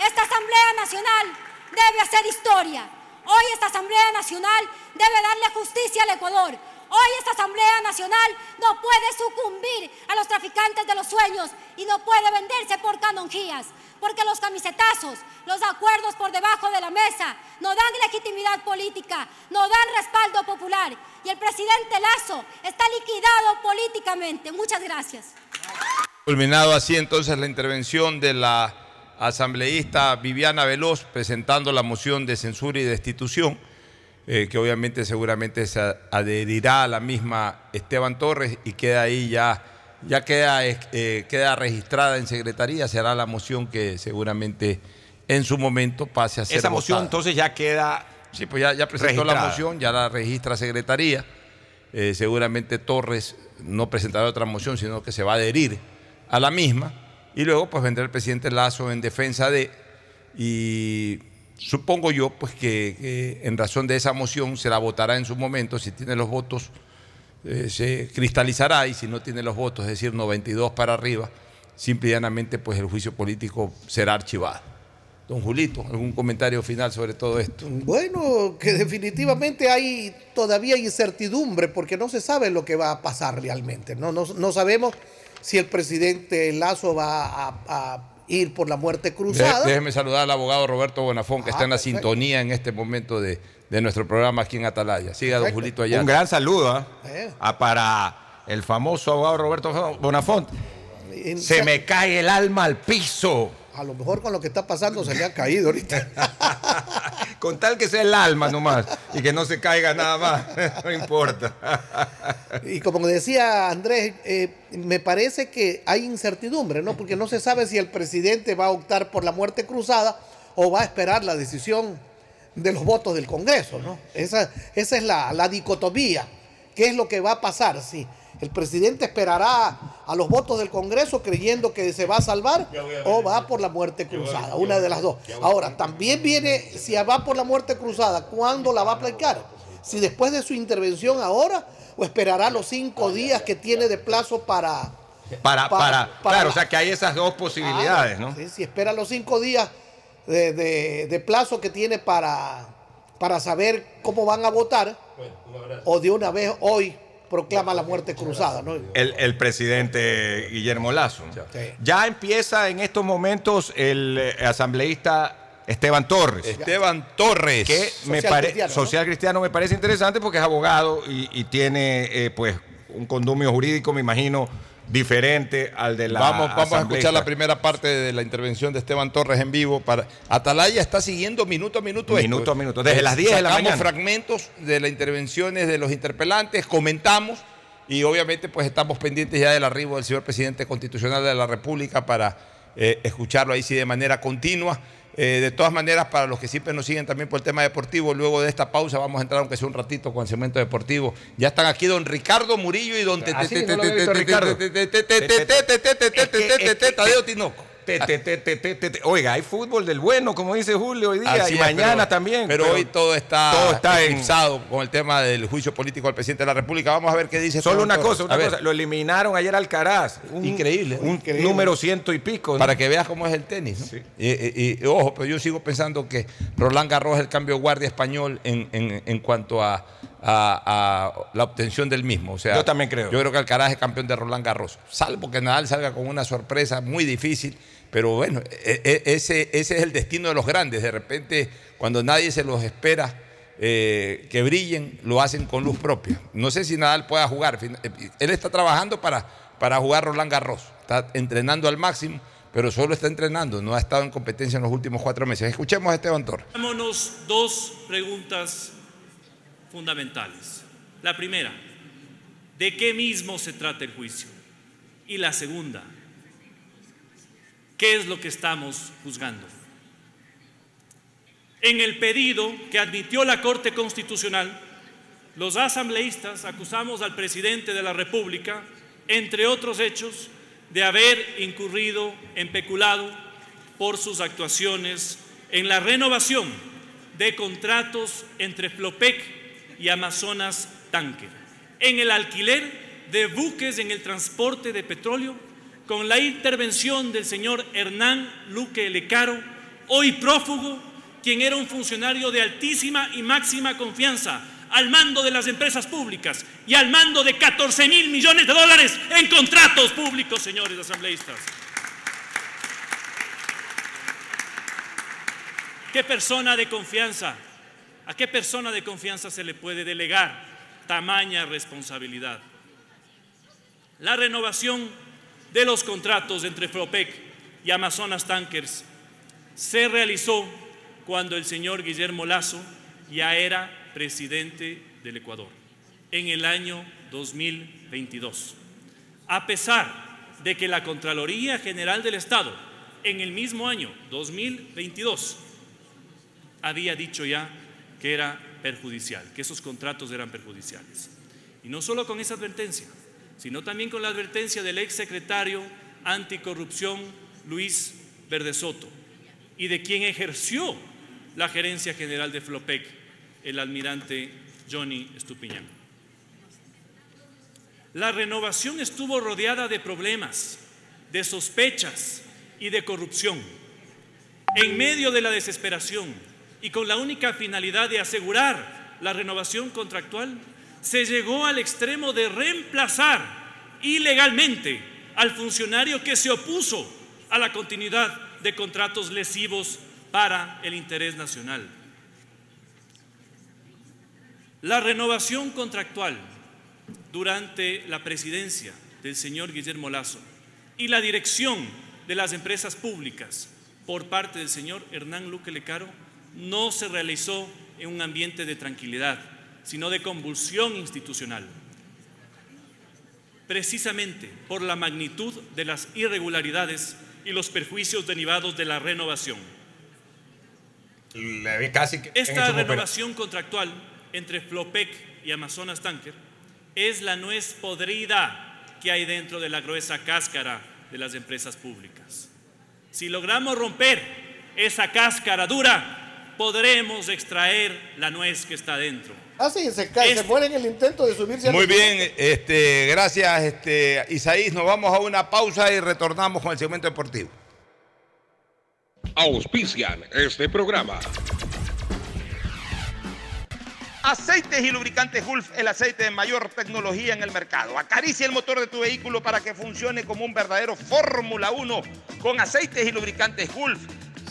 Speaker 7: esta Asamblea Nacional debe hacer historia. Hoy esta Asamblea Nacional debe darle justicia al Ecuador. Hoy esta Asamblea Nacional no puede sucumbir a los traficantes de los sueños y no puede venderse por canonjías. Porque los camisetazos, los acuerdos por debajo de la mesa no dan legitimidad política, no dan respaldo popular. Y el presidente Lazo está liquidado políticamente. Muchas gracias.
Speaker 1: Culminado así entonces la intervención de la asambleísta Viviana Veloz presentando la moción de censura y destitución, eh, que obviamente seguramente se adherirá a la misma Esteban Torres y queda ahí ya, ya queda, eh, queda registrada en secretaría, será la moción que seguramente en su momento pase a ser
Speaker 6: Esa moción
Speaker 1: votada.
Speaker 6: entonces ya queda.
Speaker 1: Sí, pues ya, ya presentó la moción, ya la registra Secretaría. Eh, seguramente Torres no presentará otra moción, sino que se va a adherir a la misma. Y luego pues vendrá el presidente Lazo en defensa de... Y supongo yo pues que, que en razón de esa moción se la votará en su momento. Si tiene los votos eh, se cristalizará y si no tiene los votos, es decir, 92 para arriba, simple y llanamente pues el juicio político será archivado. Don Julito, ¿algún comentario final sobre todo esto?
Speaker 23: Bueno, que definitivamente hay todavía incertidumbre porque no se sabe lo que va a pasar realmente. No, no, no sabemos si el presidente Lazo va a, a ir por la muerte cruzada.
Speaker 1: Déjeme saludar al abogado Roberto Bonafón, que
Speaker 23: Ah,
Speaker 1: está en la
Speaker 23: perfecto.
Speaker 1: sintonía en este momento de, de nuestro programa aquí en Atalaya. Siga, don. Julito, allá.
Speaker 6: Un gran saludo ¿ah?
Speaker 23: Eh.
Speaker 6: Ah, para el famoso abogado Roberto Bonafont. Se me cae el alma al piso.
Speaker 23: A lo mejor con lo que está pasando se le ha caído ahorita.
Speaker 6: Con tal que sea el alma nomás y que no se caiga nada más, no importa.
Speaker 23: Y como decía Andrés, eh, me parece que hay incertidumbre, ¿no? Porque no se sabe si el presidente va a optar por la muerte cruzada o va a esperar la decisión de los votos del Congreso, ¿no? Esa, esa es la, la dicotomía. ¿Qué es lo que va a pasar? Si el presidente esperará a los votos del Congreso creyendo que se va a salvar o va por la muerte cruzada, una de las dos. Ahora, también viene, si va por la muerte cruzada, ¿cuándo la va a aplicar? Si después de su intervención ahora o esperará los cinco días que tiene de plazo para...
Speaker 6: Para,
Speaker 23: Pa-
Speaker 6: para,
Speaker 23: para
Speaker 6: claro,
Speaker 23: la-
Speaker 6: o sea que hay esas dos posibilidades, ¿no?
Speaker 23: Sí, si espera los cinco días de, de- de plazo que tiene para, para saber cómo van a votar, o de una vez hoy proclama la muerte cruzada, ¿no?
Speaker 6: El, el presidente Guillermo Lazo. Ya empieza en estos momentos el eh, asambleísta Esteban Torres.
Speaker 1: Esteban Torres.
Speaker 6: Que me
Speaker 23: Social
Speaker 6: pare-
Speaker 23: cristiano, ¿no?
Speaker 6: social cristiano me parece interesante porque es abogado y, y tiene eh, pues un condumio jurídico, me imagino,
Speaker 31: diferente al de la
Speaker 1: Vamos, vamos a escuchar la primera parte de la intervención de Esteban Torres en vivo. Para... Atalaya está siguiendo minuto a minuto.
Speaker 31: Minuto
Speaker 1: esto.
Speaker 31: a minuto, desde las 10 de la
Speaker 1: Sacamos
Speaker 31: mañana.
Speaker 1: fragmentos de las intervenciones de los interpelantes, comentamos y obviamente pues estamos pendientes ya del arribo del señor presidente constitucional de la República para eh, escucharlo ahí sí de manera continua. Eh, de todas maneras, para los que siempre nos siguen también por el tema deportivo, luego de esta pausa vamos a entrar aunque sea un ratito con el segmento deportivo. Ya están aquí don Ricardo Murillo y don. Tadeo Tinoco.
Speaker 31: Te, te, te, te, te, te, te. Oiga, hay fútbol del bueno, como dice Julio hoy día,
Speaker 1: Así
Speaker 31: y
Speaker 1: es,
Speaker 31: mañana
Speaker 1: pero-
Speaker 31: también.
Speaker 1: Pero, hoy todo está,
Speaker 31: todo está en-
Speaker 1: eclipsado con el tema del juicio político al presidente de la República. Vamos a ver qué dice.
Speaker 31: Solo
Speaker 1: Esteban
Speaker 31: una cosa, una cosa. Lo eliminaron ayer Alcaraz. Un,
Speaker 1: Increíble.
Speaker 31: Un
Speaker 1: Increíble.
Speaker 31: número ciento y pico. ¿no?
Speaker 1: Para que veas cómo es el tenis. ¿no? Y, y- y, ojo, pero yo sigo pensando que Roland Garros es el cambio de guardia español en, en- en cuanto a, a- a la obtención del mismo. O sea,
Speaker 31: Yo también creo.
Speaker 1: Yo creo que Alcaraz es campeón de Roland Garros. Salvo que Nadal salga con una sorpresa muy difícil. Pero bueno, e- e- ese, es el destino de los grandes. De repente, cuando nadie se los espera eh, que brillen, lo hacen con luz propia. No sé si Nadal pueda jugar. Eh, Él está trabajando para, para jugar Roland Garros. Está entrenando al máximo, pero solo está entrenando. No ha estado en competencia en los últimos cuatro meses. Escuchemos a Esteban Torres.
Speaker 34: Dos preguntas fundamentales. La primera, ¿de qué mismo se trata el juicio? Y la segunda, ¿qué es lo que estamos juzgando? En el pedido que admitió la Corte Constitucional, los asambleístas acusamos al presidente de la República, entre otros hechos, de haber incurrido en peculado por sus actuaciones en la renovación de contratos entre Flopec y Amazonas Tanker, en el alquiler de buques en el transporte de petróleo, con la intervención del señor Hernán Luque Lecaro, hoy prófugo, quien era un funcionario de altísima y máxima confianza al mando de las empresas públicas y al mando de 14 mil millones de dólares en contratos públicos, señores asambleístas. ¿Qué persona de confianza, a qué persona de confianza se le puede delegar tamaña responsabilidad? La renovación de los contratos entre Flopec y Amazonas Tankers se realizó cuando el señor Guillermo Lazo ya era presidente del Ecuador, en el año 2022. A pesar de que la Contraloría General del Estado, en el mismo año 2022, había dicho ya que era perjudicial, que esos contratos eran perjudiciales. Y no solo con esa advertencia, sino también con la advertencia del ex secretario anticorrupción Luis Verdesoto y de quien ejerció la gerencia general de Flopec, el almirante Johnny Estupiñán. La renovación estuvo rodeada de problemas, de sospechas y de corrupción. En medio de la desesperación y con la única finalidad de asegurar la renovación contractual, se llegó al extremo de reemplazar ilegalmente al funcionario que se opuso a la continuidad de contratos lesivos para el interés nacional. La renovación contractual durante la presidencia del señor Guillermo Lazo y la dirección de las empresas públicas por parte del señor Hernán Luque Lecaro no se realizó en un ambiente de tranquilidad, sino de convulsión institucional. Precisamente por la magnitud de las irregularidades y los perjuicios derivados de la renovación.
Speaker 31: Casi que
Speaker 34: Esta renovación contractual entre Flopec y Amazonas Tanker es la nuez podrida que hay dentro de la gruesa cáscara de las empresas públicas. Si logramos romper esa cáscara dura, podremos extraer la nuez que está dentro.
Speaker 23: Ah, sí, se cae, se muere en el intento de subirse al
Speaker 1: Muy bien, este, gracias este, Isaís. Nos vamos a una pausa y retornamos con el segmento deportivo.
Speaker 3: Auspician este programa.
Speaker 30: Aceites y lubricantes Gulf, el aceite de mayor tecnología en el mercado. Acaricia el motor de tu vehículo para que funcione como un verdadero Fórmula 1 con aceites y lubricantes Gulf.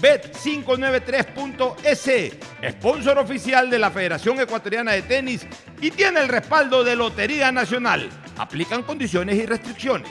Speaker 1: Bet593.es, sponsor oficial de la Federación Ecuatoriana de Tenis y tiene el respaldo de Lotería Nacional. Aplican condiciones y restricciones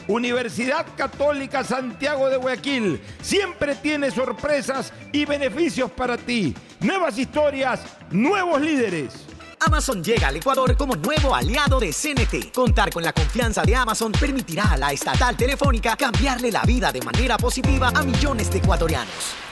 Speaker 1: Universidad Católica Santiago de Guayaquil siempre tiene sorpresas y beneficios para ti. Nuevas historias, nuevos líderes.
Speaker 2: Amazon llega al Ecuador como nuevo aliado de CNT. Contar con la confianza de Amazon permitirá a la estatal telefónica cambiarle la vida de manera positiva a millones de ecuatorianos.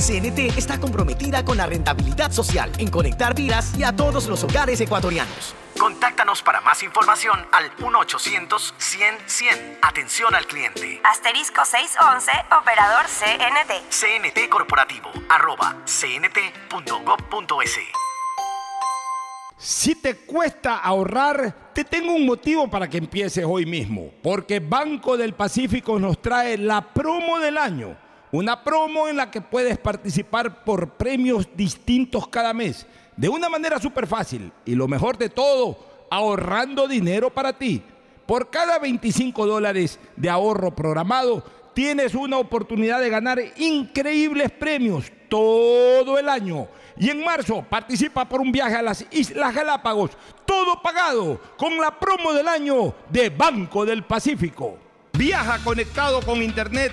Speaker 2: CNT está comprometida con la rentabilidad social en conectar vidas y a todos los hogares ecuatorianos. Contáctanos para más información al 1-800-100-100. Atención al cliente.
Speaker 35: Asterisco 611, operador CNT.
Speaker 2: CNT Corporativo, arroba cnt.gov.es.
Speaker 1: Si te cuesta ahorrar, te tengo un motivo para que empieces hoy mismo, porque Banco del Pacífico nos trae la promo del año, una promo en la que puedes participar por premios distintos cada mes de una manera súper fácil y lo mejor de todo, ahorrando dinero para ti. Por cada 25 dólares de ahorro programado, tienes una oportunidad de ganar increíbles premios todo el año. Y en marzo participa por un viaje a las Islas Galápagos, todo pagado con la promo del año de Banco del Pacífico. Viaja conectado con Internet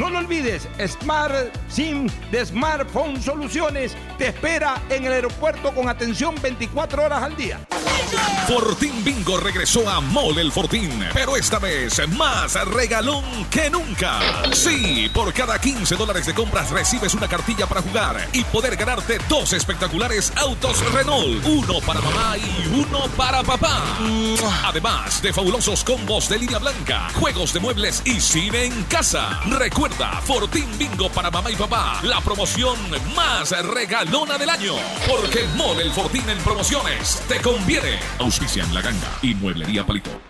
Speaker 1: No lo olvides, Smart SIM de Smartphone Soluciones te espera en el aeropuerto con atención 24 horas al día.
Speaker 3: Fortín Bingo regresó a Mole el Fortín, pero esta vez más regalón que nunca. Sí, por cada 15 dólares de compras recibes una cartilla para jugar y poder ganarte dos espectaculares autos Renault, uno para mamá y uno para papá. Además de fabulosos combos de línea blanca, juegos de muebles y cine en casa. Recuerda, Fortín Bingo para mamá y papá, la promoción más regalona del año. Porque Mole el Fortín en promociones te conviene. Auspicia en La Ganga y Mueblería Palito.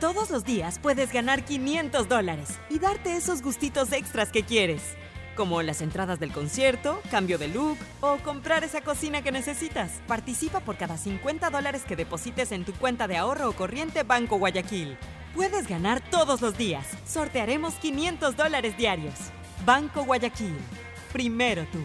Speaker 32: Todos los días puedes ganar 500 dólares y darte esos gustitos extras que quieres, como las entradas del concierto, cambio de look o comprar esa cocina que necesitas. Participa por cada 50 dólares que deposites en tu cuenta de ahorro o corriente Banco Guayaquil. Puedes ganar todos los días. Sortearemos 500 dólares diarios. Banco Guayaquil. Primero tú.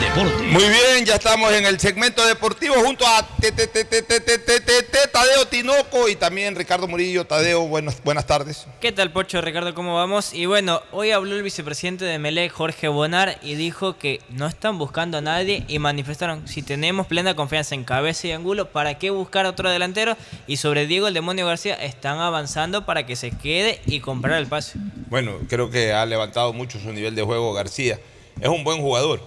Speaker 36: Deporte.
Speaker 1: Muy bien, ya estamos en el segmento deportivo junto a Tadeo Tinoco y también Ricardo Murillo. Tadeo, buenas, buenas tardes.
Speaker 37: ¿Qué tal, Pocho? Ricardo, ¿cómo vamos? Y bueno, hoy habló el vicepresidente de Melec, Jorge Bonar, y dijo que no están buscando a nadie y manifestaron, si tenemos plena confianza en Cabeza y Angulo, ¿para qué buscar otro delantero? Y sobre Diego el Demonio García, están avanzando para que se quede y comprar el pase.
Speaker 1: Bueno, creo que ha levantado mucho su nivel de juego García. Es un buen jugador.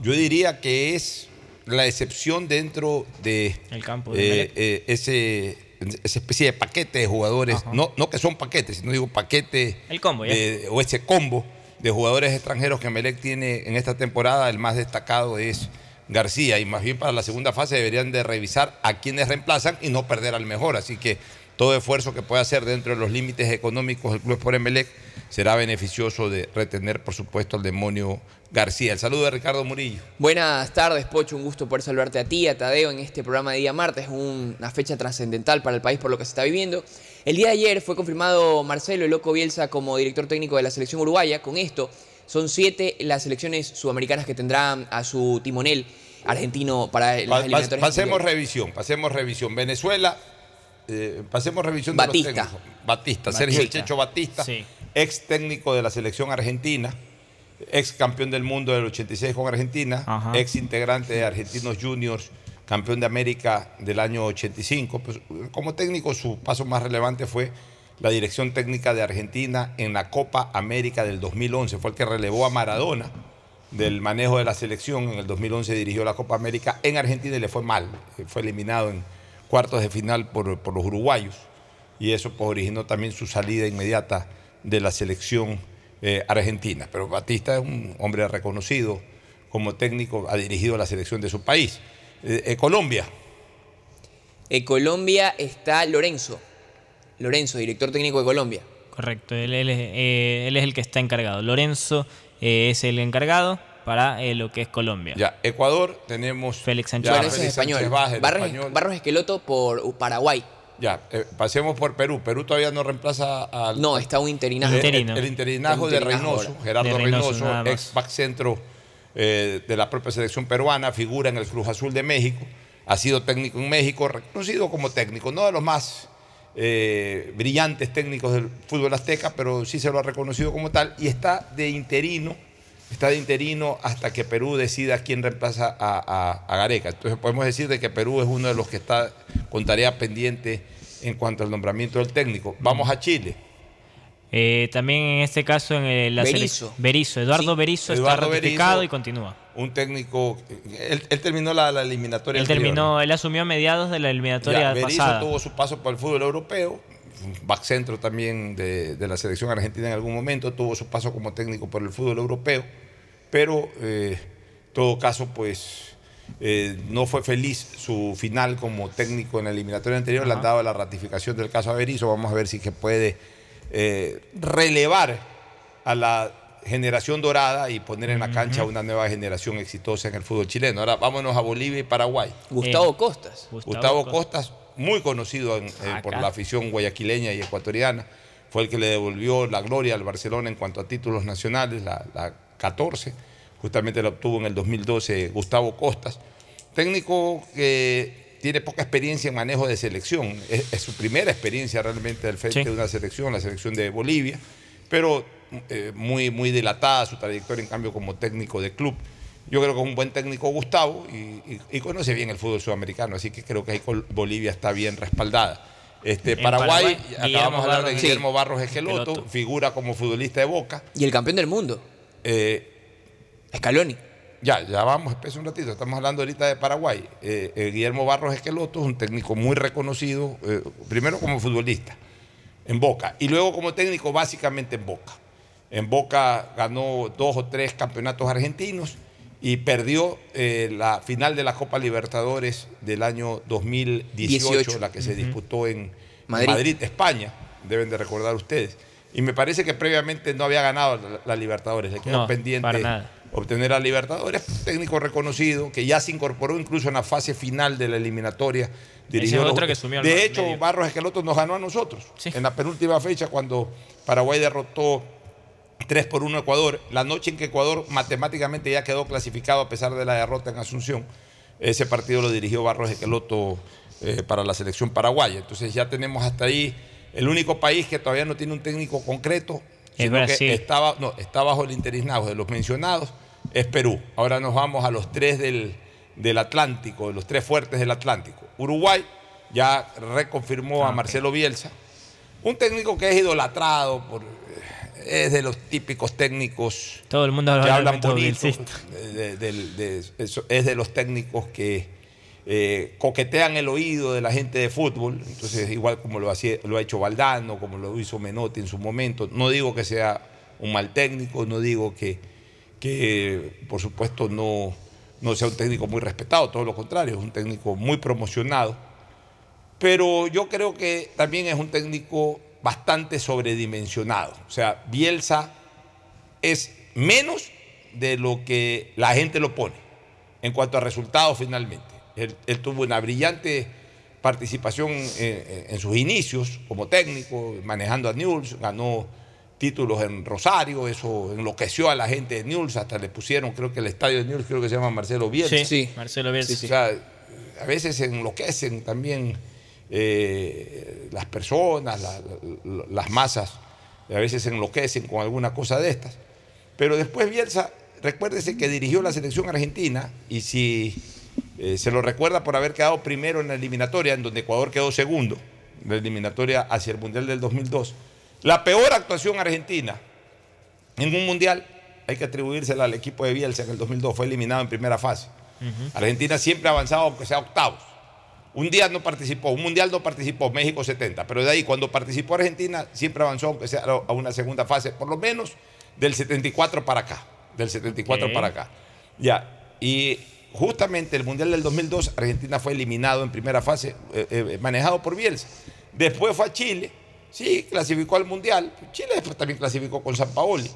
Speaker 1: Yo diría que es la excepción dentro de,
Speaker 37: el campo
Speaker 1: eh, eh, ese, esa especie de paquete de jugadores, no, no que son paquetes, sino digo paquete
Speaker 37: el combo,
Speaker 1: de- o ese combo de jugadores extranjeros que Melec tiene en esta temporada. El más destacado es García y más bien para la segunda fase deberían de revisar a quienes reemplazan y no perder al mejor. Así que todo esfuerzo que pueda hacer dentro de los límites económicos del Club Sport Emelec será beneficioso de retener, por supuesto, al demonio García. El saludo de Ricardo Murillo.
Speaker 38: Buenas tardes, Pocho. Un gusto poder saludarte a ti, a Tadeo, en este programa de día martes. Una fecha trascendental para el país por lo que se está viviendo. El día de ayer fue confirmado Marcelo El Loco Bielsa como director técnico de la selección uruguaya. Con esto, son siete las selecciones sudamericanas que tendrán a su timonel argentino para las eliminatorias.
Speaker 1: pasemos
Speaker 38: mundiales.
Speaker 1: revisión, pasemos revisión. Venezuela, eh, pasemos revisión
Speaker 38: Batista.
Speaker 1: de los técnicos. Batista, Sergio
Speaker 38: Batista.
Speaker 1: El Checho Batista,
Speaker 37: Sí.
Speaker 1: ex técnico de la selección argentina, ex campeón del mundo del 86 con Argentina,
Speaker 37: Ajá.
Speaker 1: ex integrante de Argentinos Juniors, campeón de América del año 85. Pues, como técnico, su paso más relevante fue la dirección técnica de Argentina en la Copa América del 2011. Fue el que relevó a Maradona del manejo de la selección. En el 2011 dirigió la Copa América en Argentina y le fue mal. Fue eliminado en cuartos de final por, por los uruguayos. Y eso pues, originó también su salida inmediata de la selección eh, argentina. Pero Batista es un hombre reconocido como técnico, ha dirigido la selección de su país. Eh, eh, Colombia,
Speaker 38: En Colombia está Lorenzo. Lorenzo, director técnico de Colombia.
Speaker 37: Correcto, él, él es, eh, él es el que está encargado. Lorenzo eh, es el encargado para eh, lo que es Colombia.
Speaker 1: Ya, Ecuador tenemos
Speaker 37: Félix Sánchez.
Speaker 1: Ya, Félix
Speaker 38: español.
Speaker 1: Sánchez el
Speaker 38: Barros,
Speaker 1: español.
Speaker 38: Barros Esqueloto por Paraguay.
Speaker 1: Ya, eh, pasemos por Perú. Perú todavía no reemplaza al.
Speaker 38: No, está un interinaje.
Speaker 1: Eh,
Speaker 38: Interino.
Speaker 1: El, el interinajo de
Speaker 38: interinajo
Speaker 1: Reynoso,
Speaker 38: ahora.
Speaker 1: Gerardo
Speaker 37: De Reynoso,
Speaker 1: Reynoso,
Speaker 37: nada más.
Speaker 1: ex back centro eh, de la propia selección peruana, figura en el Cruz Azul de México, ha sido técnico en México, reconocido como técnico, no de los más eh, brillantes técnicos del fútbol azteca, pero sí se lo ha reconocido como tal y está de interino. Está de interino hasta que Perú decida quién reemplaza a, a- a Gareca. Entonces podemos decir de que Perú es uno de los que está con tarea pendiente en cuanto al nombramiento del técnico. Vamos a Chile.
Speaker 37: Eh, también en este caso en eh, la
Speaker 1: Berizzo.
Speaker 37: selec- Berizzo, Eduardo Berizzo
Speaker 1: Eduardo
Speaker 37: está ratificado
Speaker 1: Berizzo,
Speaker 37: y continúa.
Speaker 1: Un técnico, él, él terminó la, la eliminatoria.
Speaker 37: Él
Speaker 1: anterior,
Speaker 37: terminó, él asumió a mediados de la eliminatoria
Speaker 1: Ya, Berizzo
Speaker 37: pasada.
Speaker 1: tuvo su paso por el fútbol europeo, un back centro también de, de la selección argentina en algún momento, tuvo su paso como técnico por el fútbol europeo, pero eh, en todo caso, pues eh, no fue feliz su final como técnico en la eliminatoria anterior, le han dado la ratificación del caso a Berizzo, vamos a ver si que puede eh, relevar a la generación dorada y poner en la cancha una nueva generación exitosa en el fútbol chileno. Ahora vámonos a Bolivia y Paraguay.
Speaker 38: Gustavo Costas.
Speaker 1: Gustavo, Costas, muy conocido en- eh, por
Speaker 38: Acá.
Speaker 1: la afición guayaquileña y ecuatoriana, fue el que le devolvió la gloria al Barcelona en cuanto a títulos nacionales, la, la 14, justamente la obtuvo en el 2012 Gustavo Costas, técnico que tiene poca experiencia en manejo de selección, es, es su primera experiencia realmente al frente
Speaker 37: Sí.
Speaker 1: de una selección, la selección de Bolivia, pero eh, muy, muy dilatada su trayectoria en cambio como técnico de club. Yo creo que es un buen técnico Gustavo y, y- y conoce bien el fútbol sudamericano, así que creo que ahí Bolivia está bien respaldada. Este, Paraguay,
Speaker 37: Paraguay,
Speaker 1: acabamos de hablar de Guillermo
Speaker 38: Sí.
Speaker 1: Barros Esqueloto,
Speaker 37: Esqueloto.
Speaker 1: figura como futbolista de Boca.
Speaker 38: Y el campeón del mundo,
Speaker 1: Eh,
Speaker 38: Scaloni.
Speaker 1: ya, ya vamos, espesa un ratito, estamos hablando ahorita de Paraguay. Eh, eh, Guillermo Barros Esqueloto es un técnico muy reconocido, eh, primero como futbolista en Boca y luego como técnico básicamente en Boca. En Boca ganó dos o tres campeonatos argentinos y perdió eh, la final de la Copa Libertadores del año 2018,
Speaker 38: 18.
Speaker 1: la que se disputó en
Speaker 38: Madrid.
Speaker 1: Madrid. España, deben de recordar ustedes. Y me parece que previamente no había ganado la, la Libertadores, le quedó
Speaker 37: No,
Speaker 1: pendiente
Speaker 37: para nada.
Speaker 1: obtener a Libertadores, técnico reconocido que ya se incorporó incluso en la fase final de la eliminatoria. Dirigió los-
Speaker 37: que sumió
Speaker 1: de hecho,
Speaker 37: medio.
Speaker 1: Barros Esqueloto nos ganó a nosotros. En la penúltima fecha, cuando Paraguay derrotó 3 por 1 a Ecuador, la noche en que Ecuador matemáticamente ya quedó clasificado a pesar de la derrota en Asunción, ese partido lo dirigió Barros Esqueloto eh, para la selección paraguaya. Entonces ya tenemos hasta ahí el único país que todavía no tiene un técnico concreto,
Speaker 37: Es
Speaker 1: sino que estaba, no, está bajo el interinazgo de los mencionados, es Perú. Ahora nos vamos a los tres del, del Atlántico, de los tres fuertes del Atlántico. Uruguay ya reconfirmó a Marcelo Bielsa, un técnico que es idolatrado por... Es de los típicos técnicos
Speaker 37: Todo el mundo
Speaker 1: que
Speaker 37: habla
Speaker 1: hablan bonito. de- de- es de los técnicos que eh, coquetean el oído de la gente de fútbol. Entonces, igual como lo, hacía- lo ha hecho Valdano, como lo hizo Menotti en su momento. No digo que sea un mal técnico, no digo que, que por supuesto, no, no sea un técnico muy respetado, todo lo contrario, es un técnico muy promocionado. Pero yo creo que también es un técnico bastante sobredimensionado. O sea, Bielsa es menos de lo que la gente lo pone en cuanto a resultados finalmente. Él, él tuvo una brillante participación en sus inicios como técnico, manejando a Newell's, ganó títulos en Rosario, eso enloqueció a la gente de Newell's, hasta le pusieron, creo que el estadio de Newell's creo que se llama Marcelo Bielsa.
Speaker 37: Sí, Marcelo Bielsa.
Speaker 1: O sea, a veces enloquecen también eh, las personas, la- la- las masas, a veces enloquecen con alguna cosa de estas. Pero después Bielsa, recuérdese que dirigió la selección argentina y si eh, se lo recuerda por haber quedado primero en la eliminatoria, en donde Ecuador quedó segundo, en la eliminatoria hacia el Mundial del 2002, la peor actuación argentina en un Mundial, hay que atribuírsela al equipo de Bielsa que en el 2002 fue eliminado en primera fase. Argentina siempre ha avanzado aunque sea octavos. Un día no participó, un mundial no participó, México 70, pero de ahí cuando participó Argentina siempre avanzó aunque sea a una segunda fase, por lo menos del 74 para acá, del 74
Speaker 37: Ok.
Speaker 1: para acá. Ya, y justamente el mundial del 2002 Argentina fue eliminado en primera fase, eh, eh, manejado por Bielsa. Después fue a Chile, sí, clasificó al mundial. Chile después también clasificó con San Paoli.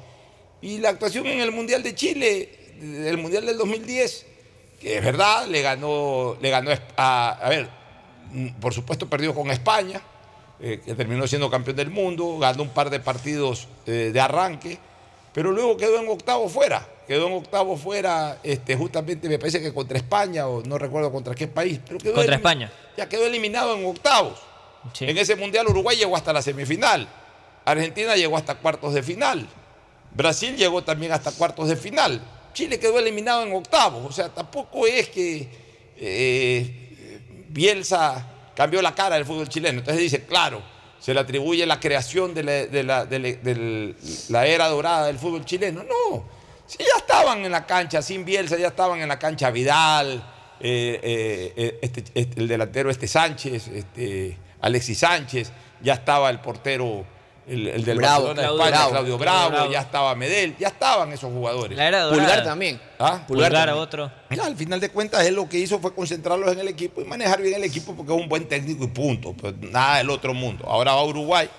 Speaker 1: Y la actuación en el mundial de Chile, el mundial del 2010, que es verdad, le ganó, le ganó a, a ver, mm, por supuesto perdió con España, eh, que terminó siendo campeón del mundo, ganó un par de partidos eh, de arranque, pero luego quedó en octavo fuera, quedó en octavo fuera, este, justamente me parece que contra España, o no recuerdo contra qué país, pero quedó
Speaker 37: Contra España.
Speaker 1: Ya quedó eliminado en octavos. En ese mundial Uruguay llegó hasta la semifinal, Argentina llegó hasta cuartos de final, Brasil llegó también hasta cuartos de final. Chile quedó eliminado en octavos. O sea, tampoco es que eh, Bielsa cambió la cara del fútbol chileno. Entonces dice, claro, se le atribuye la creación de la, era dorada del fútbol chileno. No, si ya estaban en la cancha, sin Bielsa, ya estaban en la cancha Vidal, eh, eh, este- este- el delantero este Sánchez, este, Alexis Sánchez, ya estaba el portero, el, el del
Speaker 38: Bravo,
Speaker 1: Barcelona de
Speaker 38: Claudio
Speaker 1: España,
Speaker 38: Bravo.
Speaker 1: Claudio Bravo,
Speaker 38: Bravo.
Speaker 1: ya estaba Medel, ya estaban esos jugadores.
Speaker 37: La era dorada.
Speaker 38: Pulgar también.
Speaker 1: ¿Ah?
Speaker 37: Pulgar,
Speaker 38: también.
Speaker 37: otro.
Speaker 1: Ya, al final de cuentas, él lo que hizo fue concentrarlos en el equipo y manejar bien el equipo porque es un buen técnico y punto. Pues nada del otro mundo. Ahora va a Uruguay,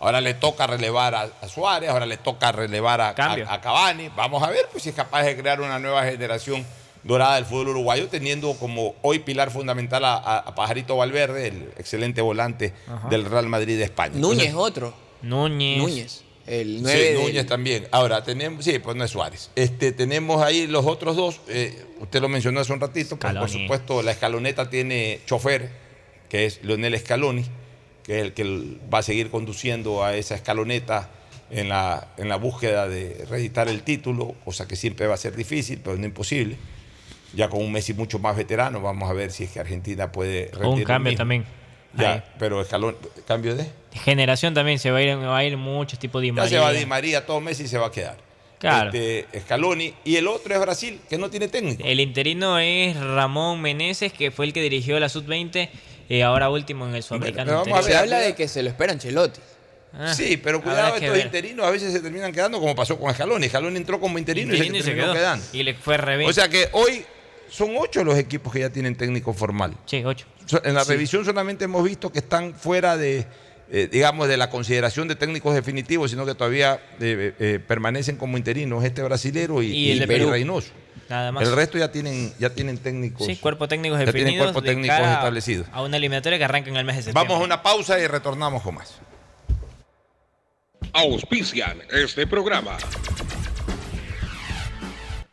Speaker 1: ahora le toca relevar a, a Suárez, ahora le toca relevar a, a- a Cavani. Vamos a ver pues, si es capaz de crear una nueva generación dorada del fútbol uruguayo, teniendo como hoy pilar fundamental a, a- a Pajarito Valverde, el excelente volante
Speaker 37: Ajá.
Speaker 1: del Real Madrid de España.
Speaker 38: Núñez
Speaker 1: Entonces,
Speaker 38: otro.
Speaker 37: Núñez.
Speaker 38: Núñez. El
Speaker 1: Sí,
Speaker 38: 9 del-
Speaker 1: Núñez también. Ahora, tenemos, sí, pues no es Suárez. Este, tenemos ahí los otros dos, eh, usted lo mencionó hace un ratito, pues, por supuesto la escaloneta tiene chofer, que es Leonel Scaloni, que es el que va a seguir conduciendo a esa escaloneta en la, en la búsqueda de reeditar el título, cosa que siempre va a ser difícil, pero no imposible. Ya con un Messi mucho más veterano, vamos a ver si es que Argentina puede
Speaker 37: O un cambio
Speaker 1: mismo.
Speaker 37: también.
Speaker 1: Ya, pero Scaloni, cambio de.
Speaker 37: Generación también se va a ir, va a ir muchos tipos de Di
Speaker 1: Ya se va Di María, todo Messi se va a quedar.
Speaker 37: Claro.
Speaker 1: Este, Scaloni. Y el otro es Brasil, que no tiene técnico.
Speaker 37: El interino es Ramón Meneses, que fue el que dirigió la Sub-20, eh, ahora último en el Sudamericano.
Speaker 1: Pero vamos a
Speaker 38: Se habla de que se lo espera Ancelotti.
Speaker 37: Ah,
Speaker 1: sí, pero cuidado, estos
Speaker 37: ver.
Speaker 1: interinos a veces se terminan quedando como pasó con Scaloni. Scaloni entró como interino,
Speaker 37: Interino
Speaker 1: y
Speaker 37: y
Speaker 1: se
Speaker 37: se
Speaker 1: terminó
Speaker 37: quedó.
Speaker 1: quedando.
Speaker 37: Y le fue re bien.
Speaker 1: O sea que hoy son ocho los equipos que ya tienen técnico formal.
Speaker 37: Sí, ocho.
Speaker 1: En la
Speaker 37: Sí.
Speaker 1: revisión solamente hemos visto que están fuera de, eh, digamos, de la consideración de técnicos definitivos, sino que todavía eh, eh, permanecen como interinos este brasilero y,
Speaker 37: Y el de Perú.
Speaker 1: Reynoso.
Speaker 37: Nada más.
Speaker 1: El resto ya tienen, ya tienen técnicos.
Speaker 37: Sí, cuerpos técnicos
Speaker 1: ya tienen
Speaker 37: definidos. de
Speaker 1: técnicos
Speaker 37: cara
Speaker 1: establecidos.
Speaker 37: A una eliminatoria que arranca en el mes de septiembre.
Speaker 1: Vamos a una pausa y retornamos con más.
Speaker 3: Auspician este programa.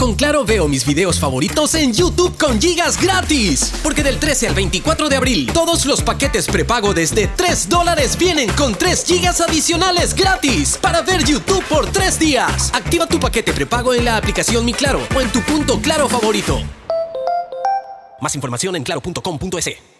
Speaker 39: Con Claro veo mis videos favoritos en YouTube con gigas gratis. Porque del 13 al 24 de abril, todos los paquetes prepago desde 3 dólares vienen con 3 gigas adicionales gratis para ver YouTube por 3 días. Activa tu paquete prepago en la aplicación Mi Claro o en tu punto Claro favorito. Más información en claro.com.es.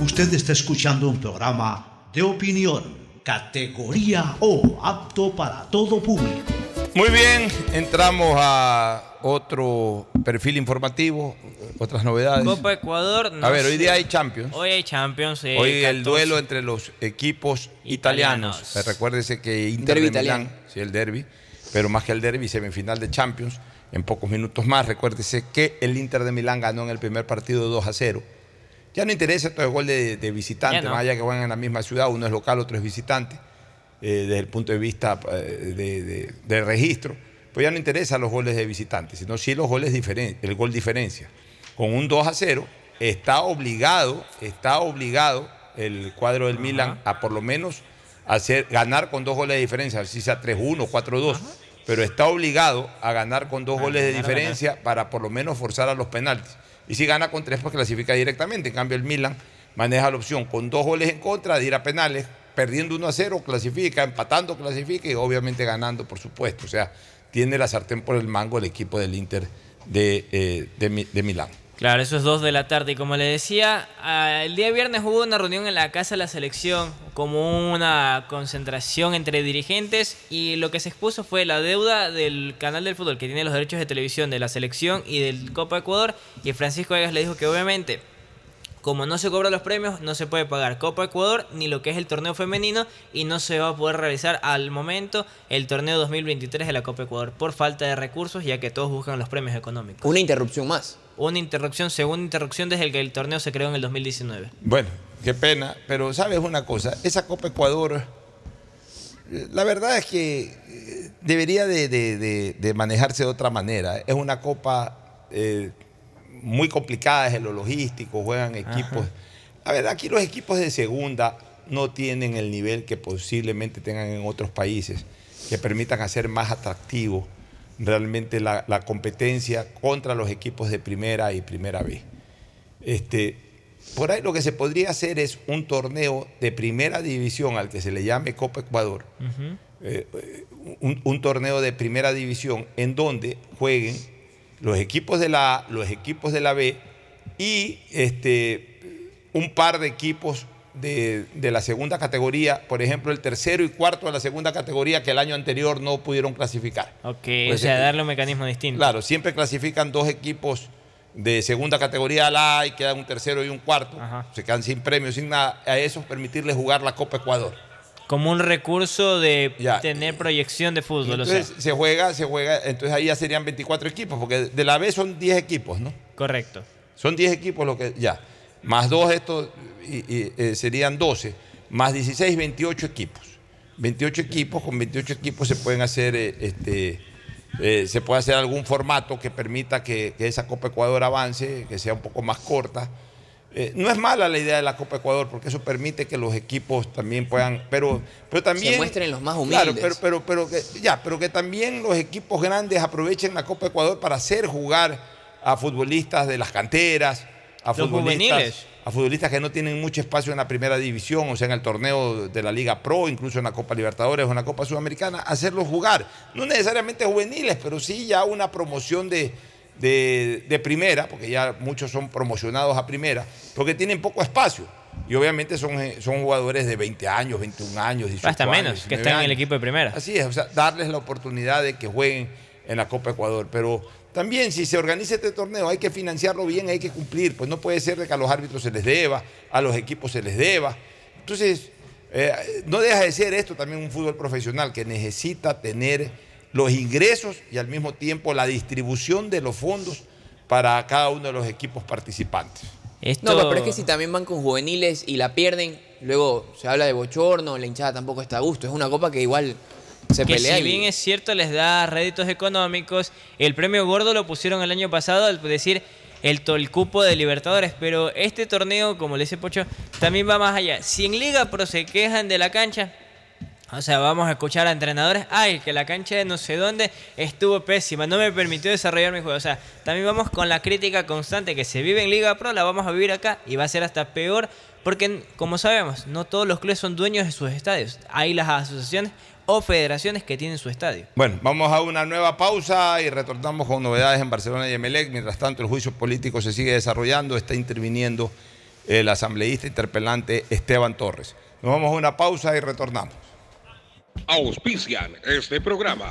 Speaker 36: Usted está escuchando un programa de opinión, categoría O, apto para todo público.
Speaker 1: Muy bien, entramos a otro perfil informativo, otras novedades.
Speaker 37: Copa Ecuador. no
Speaker 1: a ver, hoy día hay Champions.
Speaker 37: Hoy hay Champions. eh,
Speaker 1: Hoy el
Speaker 37: 14.
Speaker 1: duelo entre los equipos italianos.
Speaker 37: Italianos.
Speaker 1: Eh, Recuérdese que Inter de Milán,
Speaker 38: italiano.
Speaker 1: sí, el derby, pero más que el derby, semifinal de Champions. En pocos minutos más, recuérdese que el Inter de Milán ganó en el primer partido 2 a 0. Ya no interesa todo el gol de, de visitante,
Speaker 37: no.
Speaker 1: más allá que juegan en la misma ciudad, uno es local, otro es visitante, eh, desde el punto de vista eh, de, de- de registro. Pues ya no interesan los goles de visitante, sino sí los goles diferen- el gol diferencia. Con un 2 a 0 está obligado, está obligado el cuadro del Milan a por lo menos hacer, ganar con dos goles de diferencia, si sea 3-1, 4-2, pero está obligado a ganar con dos goles de diferencia para por lo menos forzar a los penaltis. Y si gana con tres, pues clasifica directamente. En cambio, el Milan maneja la opción con dos goles en contra de ir a penales, perdiendo 1 a 0, clasifica, empatando, clasifica y obviamente ganando, por supuesto. O sea, tiene la sartén por el mango el equipo del Inter de, eh, de de Milán.
Speaker 37: Claro, eso es 2 de la tarde. Y como le decía, ah, el día viernes hubo una reunión en la Casa de la Selección, como una concentración entre dirigentes, y lo que se expuso fue la deuda del canal del fútbol que tiene los derechos de televisión de la selección y del Copa Ecuador. Y Francisco Vegas le dijo que obviamente como no se cobran los premios, no se puede pagar Copa Ecuador ni lo que es el torneo femenino y no se va a poder realizar al momento el torneo 2023 de la Copa Ecuador por falta de recursos, ya que todos buscan los premios económicos.
Speaker 38: Una interrupción más.
Speaker 37: Una interrupción, segunda interrupción desde que el torneo se creó en el 2019.
Speaker 1: Bueno, qué pena, pero sabes una cosa, esa Copa Ecuador, la verdad es que eh, debería de, manejarse de otra manera. Es una copa... Eh, muy complicadas en lo logístico, juegan equipos. A ver, aquí los equipos de segunda no tienen el nivel que posiblemente tengan en otros países, que permitan hacer más atractivo realmente la, competencia contra los equipos de primera y primera B. Este, por ahí lo que se podría hacer es un torneo de primera división al que se le llame Copa Ecuador, eh, un, un torneo de primera división en donde jueguen los equipos de la A, los equipos de la B y este, un par de equipos de, la segunda categoría, por ejemplo, el tercero y cuarto de la segunda categoría que el año anterior no pudieron clasificar.
Speaker 37: Ok, pues, o sea, darle un mecanismo distinto.
Speaker 1: Claro, siempre clasifican dos equipos de segunda categoría a la A y queda un tercero y un cuarto. Se quedan sin premio, sin nada. A esos permitirles jugar la Copa Ecuador
Speaker 37: como un recurso de tener proyección de fútbol.
Speaker 1: Entonces se juega, se juega, entonces ahí ya serían 24 equipos, porque de la B son 10 equipos, ¿no?
Speaker 37: Correcto.
Speaker 1: Son 10 equipos lo que ya. Más dos estos y, eh, serían 12, más 16, 28 equipos. 28 equipos, con 28 equipos se pueden hacer eh, este eh, se puede hacer algún formato que permita que, que esa Copa Ecuador avance, que sea un poco más corta eh, no es mala la idea de la Copa Ecuador, porque eso permite que los equipos también puedan, pero, pero también...
Speaker 38: Se muestren los más humildes.
Speaker 1: Claro, pero, pero, que, ya, pero que también los equipos grandes aprovechen la Copa Ecuador para hacer jugar a futbolistas de las canteras, a futbolistas, a futbolistas que no tienen mucho espacio en la primera división, o sea, en el torneo de la Liga Pro, incluso en la Copa Libertadores o en la Copa Sudamericana, hacerlos jugar. No necesariamente juveniles, pero sí ya una promoción de de, primera, porque ya muchos son promocionados a primera, porque tienen poco espacio. Y obviamente son, eh, son jugadores de 20 años, 21 años, 18
Speaker 37: Hasta menos, que están en el equipo de primera.
Speaker 1: Así es, o sea, darles la oportunidad de que jueguen en la Copa Ecuador. Pero también si se organiza este torneo hay que financiarlo bien, hay que cumplir. Pues no puede ser de que a los árbitros se les deba, a los equipos se les deba. Entonces, eh, no deja de ser esto también un fútbol profesional que necesita tener los ingresos y al mismo tiempo la distribución de los fondos para cada uno de los equipos participantes.
Speaker 38: No, pero es que si también van con juveniles y la pierden, luego se habla de bochorno, la hinchada tampoco está a gusto. Es una copa que igual se
Speaker 37: que
Speaker 38: pelea.
Speaker 37: Si bien es cierto, les da réditos económicos. El premio gordo lo pusieron el año pasado al decir el, el cupo de Libertadores, pero este torneo, como le dice Pocho, también va más allá. Si en Liga Pro se quejan de la cancha, o sea, vamos a escuchar a entrenadores, ay, que la cancha de no sé dónde estuvo pésima, no me permitió desarrollar mi juego. O sea, también vamos con la crítica constante que se vive en Liga Pro, la vamos a vivir acá y va a ser hasta peor, porque como sabemos, no todos los clubes son dueños de sus estadios. Hay las asociaciones o federaciones que tienen su estadio.
Speaker 1: Bueno, vamos a una nueva pausa y retornamos con novedades en Barcelona y Emelec. Mientras tanto, el juicio político se sigue desarrollando, está interviniendo el asambleísta interpelante Esteban Torres. Nos vamos a una pausa y retornamos
Speaker 3: auspician este programa.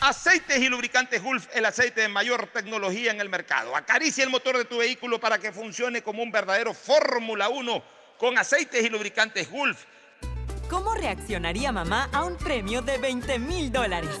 Speaker 30: Aceites y lubricantes Gulf, el aceite de mayor tecnología en el mercado. Acaricia el motor de tu vehículo para que funcione como un verdadero Fórmula 1 con aceites y lubricantes Gulf.
Speaker 4: ¿Cómo reaccionaría mamá a un premio de 20 mil dólares?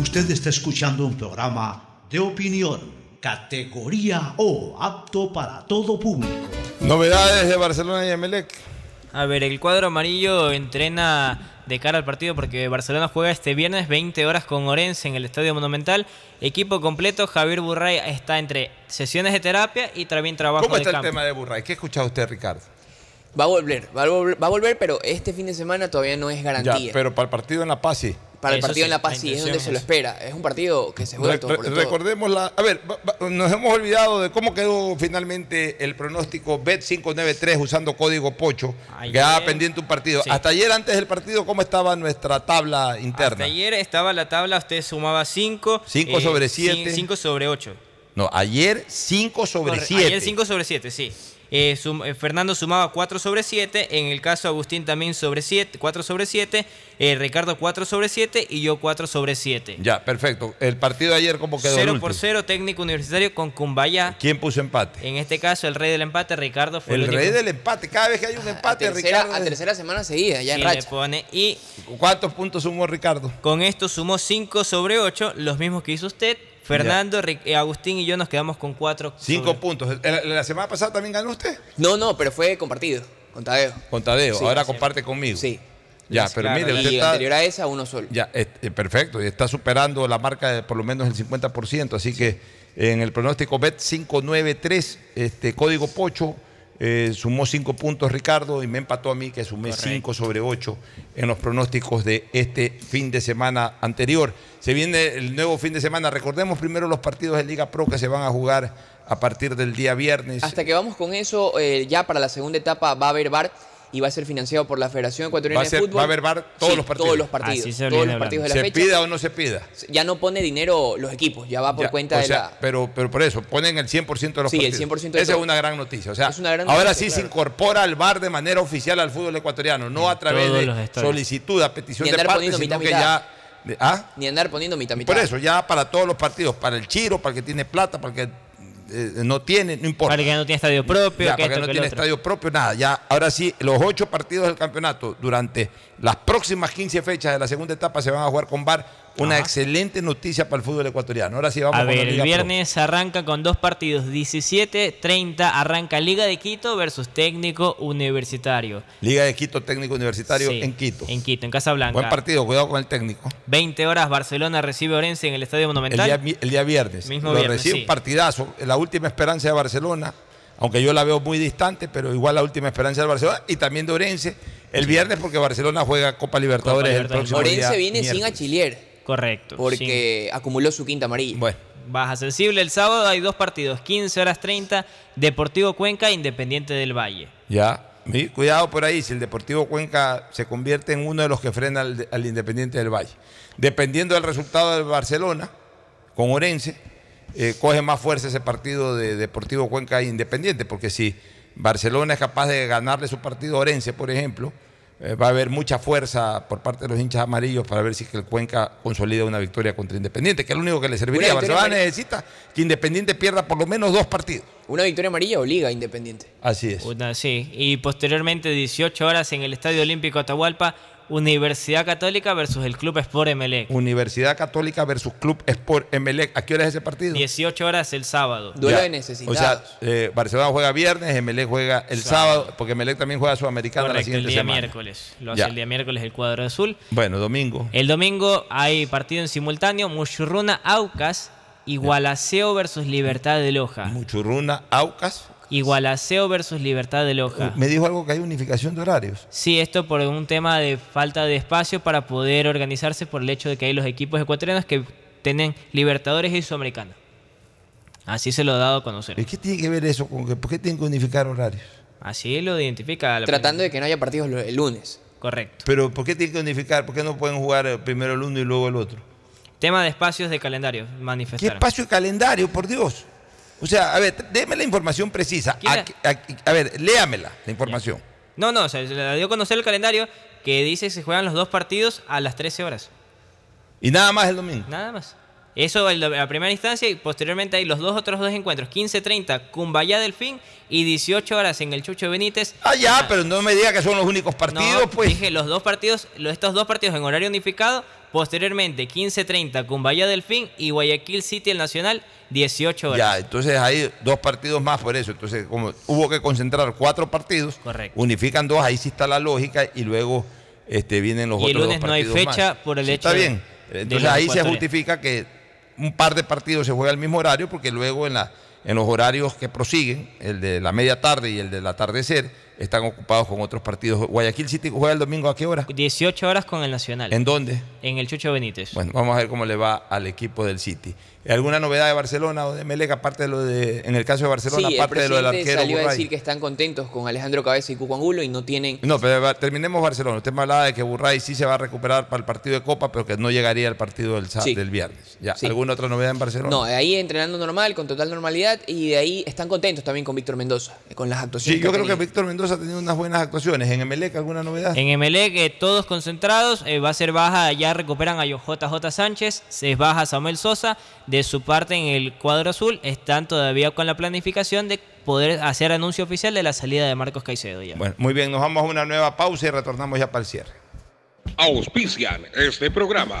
Speaker 36: Usted está escuchando un programa de opinión, categoría O, apto para todo público.
Speaker 1: Novedades de Barcelona y Emelec.
Speaker 37: A ver, el cuadro amarillo entrena de cara al partido porque Barcelona juega este viernes 20 horas con Orense en el Estadio Monumental. Equipo completo, Javier Burray está entre sesiones de terapia y también trabajo
Speaker 1: ¿Cómo
Speaker 37: de
Speaker 1: está
Speaker 37: campo.
Speaker 1: el tema de Burray? ¿Qué escucha usted, Ricardo?
Speaker 38: Va a volver, va a volver, va a volver, pero este fin de semana todavía no es garantía.
Speaker 1: Ya, pero para el partido en La Paz sí.
Speaker 38: Para el partido en La Paz sí, es donde se lo espera. Es un partido que se juega
Speaker 1: Re-
Speaker 38: todo por
Speaker 1: re-
Speaker 38: todo.
Speaker 1: recordemos la. A ver, nos hemos olvidado de cómo quedó finalmente el pronóstico Bet593 usando código Pocho.
Speaker 37: Ayer-
Speaker 1: Quedaba pendiente un partido.
Speaker 37: Sí.
Speaker 1: Hasta ayer, antes del partido, ¿cómo estaba nuestra tabla
Speaker 37: Hasta
Speaker 1: interna?
Speaker 37: ayer estaba la tabla, usted sumaba 5.
Speaker 1: Cinco sobre siete.
Speaker 37: 5 sobre 8.
Speaker 1: No, ayer 5 sobre 7.
Speaker 37: Ayer 5 sobre 7, sí. Eh, sum- eh, Fernando sumaba 4 sobre 7. En el caso Agustín también sobre 7, 4 sobre 7. eh, Ricardo 4 sobre 7 y yo 4 sobre 7.
Speaker 1: Ya, perfecto. El partido de ayer, ¿cómo quedó? el
Speaker 37: 0 por
Speaker 1: último?
Speaker 37: 0, técnico universitario con Cumbaya.
Speaker 1: ¿Quién puso empate?
Speaker 37: En este caso, el rey del empate, Ricardo, fue el,
Speaker 1: El
Speaker 37: único.
Speaker 1: rey del empate. Cada vez que hay un
Speaker 38: A
Speaker 1: empate,
Speaker 38: tercera,
Speaker 1: Ricardo.
Speaker 38: a tercera semana seguida, ya en racha.
Speaker 37: pone. Y
Speaker 1: ¿Cuántos puntos sumó Ricardo?
Speaker 37: con esto sumó 5 sobre 8, los mismos que hizo usted. Fernando, Agustín y yo nos quedamos con 4.
Speaker 1: 5 puntos. ¿La, la semana pasada también ganó usted?
Speaker 38: No, no, pero fue compartido con Tadeo.
Speaker 1: Con Tadeo.
Speaker 38: Sí,
Speaker 1: Ahora
Speaker 38: sí.
Speaker 1: comparte conmigo.
Speaker 38: Sí.
Speaker 1: Ya, pero
Speaker 37: Claro,
Speaker 1: mire, usted
Speaker 38: Y
Speaker 1: está,
Speaker 38: anterior a esa, uno solo.
Speaker 1: ya, eh, eh, perfecto, y está superando la marca de por lo menos el 50%, así que en el pronóstico BET 593, este código Pocho, eh, sumó 5 puntos Ricardo y me empató a mí que sumé 5 sobre 8 en los pronósticos de este fin de semana anterior. Se viene el nuevo fin de semana, recordemos primero los partidos de Liga Pro que se van a jugar a partir del día viernes.
Speaker 38: Hasta que vamos con eso, eh, ya para la segunda etapa va a haber VAR y va a ser financiado por la Federación Ecuatoriana
Speaker 1: Va a ser-
Speaker 38: de Fútbol.
Speaker 1: va a haber VAR todos
Speaker 38: Sí,
Speaker 1: los partidos.
Speaker 38: Todos los partidos.
Speaker 37: Así se
Speaker 38: todos los partidos de la
Speaker 1: ¿Se
Speaker 38: fecha.
Speaker 1: pida o no se pida?
Speaker 38: Ya no pone dinero los equipos, ya va por
Speaker 1: Ya,
Speaker 38: cuenta
Speaker 1: o
Speaker 38: de
Speaker 1: sea,
Speaker 38: la.
Speaker 1: Pero, pero por eso, ponen el 100% de los
Speaker 38: Sí, el
Speaker 1: partidos.
Speaker 38: 100% de
Speaker 1: Esa
Speaker 38: todo.
Speaker 1: es una gran noticia. O sea,
Speaker 38: Es una gran
Speaker 1: ahora
Speaker 38: noticia,
Speaker 1: sí se incorpora el VAR de manera oficial al fútbol ecuatoriano, no a través de solicitud, a petición de parte, sino que
Speaker 38: mitad.
Speaker 1: ya... ¿Ah?
Speaker 38: Ni andar poniendo mitad mitad.
Speaker 1: Por eso, ya para todos los partidos, para el Chiro, para el que tiene plata, para el que eh, no tiene, no importa.
Speaker 37: Para que no tiene estadio propio,
Speaker 1: Ya,
Speaker 37: que
Speaker 1: para que no
Speaker 37: que
Speaker 1: tiene estadio propio, nada. Ya, ahora sí, los ocho partidos del campeonato durante las próximas 15 fechas de la segunda etapa se van a jugar con VAR. Una
Speaker 37: Ajá.
Speaker 1: excelente noticia para el fútbol ecuatoriano. Ahora sí vamos
Speaker 37: A
Speaker 1: con la
Speaker 37: ver, el
Speaker 1: Pro.
Speaker 37: viernes arranca con dos partidos. 17-30 arranca Liga de Quito versus Técnico Universitario.
Speaker 1: Liga de Quito Técnico Universitario
Speaker 37: Sí,
Speaker 1: en Quito.
Speaker 37: En Quito, en Casablanca.
Speaker 1: Buen partido, cuidado con el técnico.
Speaker 37: 20 horas Barcelona recibe a Orense en el Estadio
Speaker 1: El
Speaker 37: Monumental.
Speaker 1: día, vi- el día viernes.
Speaker 37: Mismo
Speaker 1: Lo
Speaker 37: viernes,
Speaker 1: recibe
Speaker 37: sí.
Speaker 1: un partidazo. La última esperanza de Barcelona, aunque yo la veo muy distante, pero igual la última esperanza de Barcelona y también de Orense. El viernes porque Barcelona juega Copa Libertadores el
Speaker 37: Libertadores.
Speaker 1: próximo día.
Speaker 38: Orense viene sin
Speaker 1: miércoles.
Speaker 37: Correcto.
Speaker 38: porque acumuló su quinta amarilla.
Speaker 1: Bueno,
Speaker 37: Baja sensible. El sábado hay dos partidos. 15 horas 30. Deportivo Cuenca, Independiente del Valle.
Speaker 1: ya. Cuidado por ahí, si el Deportivo Cuenca se convierte en uno de los que frena al, al Independiente del Valle. Dependiendo del resultado del Barcelona, con Orense, eh, coge más fuerza ese partido de Deportivo Cuenca e Independiente, porque si Barcelona es capaz de ganarle su partido a Orense, por ejemplo, eh, va a haber mucha fuerza por parte de los hinchas amarillos para ver si que el Cuenca consolida una victoria contra Independiente, que es lo único que le serviría. Barcelona necesita que Independiente pierda por lo menos dos partidos.
Speaker 38: Una victoria amarilla obliga a Independiente.
Speaker 1: Así es.
Speaker 37: sí, y posteriormente 18 horas en el Estadio Olímpico Atahualpa Universidad Católica versus el Club Sport Emelec.
Speaker 1: Universidad Católica versus Club Sport Emelec. ¿A qué hora es ese partido?
Speaker 37: 18 horas el sábado.
Speaker 38: Duelo de necesitados.
Speaker 1: O sea, eh, Barcelona juega viernes, Emelec juega el sábado, porque Emelec también juega Sudamericana la siguiente
Speaker 37: el día
Speaker 1: semana.
Speaker 37: miércoles. Lo hace el día miércoles el cuadro azul.
Speaker 1: Bueno, domingo.
Speaker 37: El domingo hay partido en simultáneo. Muchurruna Aucas. Igualaceo versus Libertad de Loja.
Speaker 1: Muchurruna Aucas.
Speaker 37: Igualaceo versus Libertad de Loja.
Speaker 1: Me dijo algo que hay unificación de horarios.
Speaker 37: Sí, esto por un tema de falta de espacio para poder organizarse por el hecho de que hay los equipos ecuatorianos que tienen Libertadores y Sudamericana. Así se lo ha dado a conocer.
Speaker 1: ¿Y qué tiene que ver eso con que por qué tienen que unificar horarios?
Speaker 37: Así lo identifica. La
Speaker 38: Tratando de que no haya partidos el lunes.
Speaker 37: Correcto.
Speaker 1: Pero ¿por qué tienen que unificar? ¿Por qué no pueden jugar primero el uno y luego el otro?
Speaker 37: Tema de espacios de calendario, manifestaron.
Speaker 1: ¿Qué espacio de calendario, por Dios? O sea, a ver, déme la información precisa. A, ver, léamela, la información.
Speaker 37: No, no, o sea, se le dio a conocer el calendario que dice que se juegan los dos partidos a las 13 horas.
Speaker 1: ¿Y nada más el domingo?
Speaker 37: Nada más. Eso en la primera instancia y posteriormente hay los dos otros dos encuentros, 15.30 Cumbayá Delfín y 18 horas en el Chucho Benítez.
Speaker 1: Ah, ya, pero no me diga que son los únicos partidos, pues.
Speaker 37: Dije los dos partidos, estos dos partidos en horario unificado, posteriormente 15.30 Cumbayá Delfín y Guayaquil City el Nacional 18 horas.
Speaker 1: Ya, entonces hay dos partidos más por eso. Entonces, como hubo que concentrar cuatro partidos, unifican dos, ahí sí está la lógica y luego este, vienen los
Speaker 37: y
Speaker 1: otros
Speaker 37: el lunes no hay fecha por el hecho
Speaker 1: Está bien. Entonces ahí se justifica que un par de partidos se juega al mismo horario porque luego en, la, en los horarios que prosiguen, el de la media tarde y el del atardecer, están ocupados con otros partidos. Guayaquil City juega el domingo a qué hora?
Speaker 37: 18 horas con el Nacional.
Speaker 1: ¿En dónde?
Speaker 37: En el Chucho Benítez.
Speaker 1: Bueno, vamos a ver cómo le va al equipo del City. ¿Alguna novedad de Barcelona o de Melec aparte de lo de, en el caso de Barcelona, aparte de lo del arquero?
Speaker 38: salió a decir que están contentos con Alejandro Cabeza y Cuco Angulo y no tienen.
Speaker 1: No, pero terminemos Barcelona. Usted me hablaba de que Burray sí se va a recuperar para el partido de Copa, pero que no llegaría al partido del, del viernes. Ya. ¿Alguna otra novedad en Barcelona?
Speaker 38: No, de ahí entrenando normal, con total normalidad, y de ahí están contentos también con Víctor Mendoza, con las actuaciones.
Speaker 1: Sí, yo creo que Víctor Mendoza ha tenido unas buenas actuaciones. ¿En Emelec alguna novedad?
Speaker 37: En Emelec, eh, todos concentrados, eh, va a ser baja, ya recuperan a JJ Sánchez, se baja Samuel Sosa, de su parte en el cuadro azul están todavía con la planificación de poder hacer anuncio oficial de la salida de Marcos Caicedo. Ya.
Speaker 1: Bueno, muy bien, nos vamos a una nueva pausa y retornamos ya para el cierre.
Speaker 3: Auspician este programa.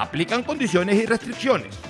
Speaker 30: Aplican condiciones y restricciones.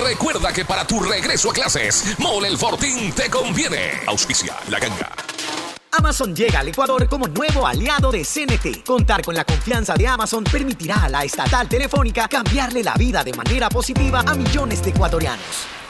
Speaker 3: recuerda que para tu regreso a clases, Mole el Fortín te conviene. Auspicia la ganga.
Speaker 2: Amazon llega al Ecuador como nuevo aliado de CNT. Contar con la confianza de Amazon permitirá a la estatal telefónica cambiarle la vida de manera positiva a millones de ecuatorianos.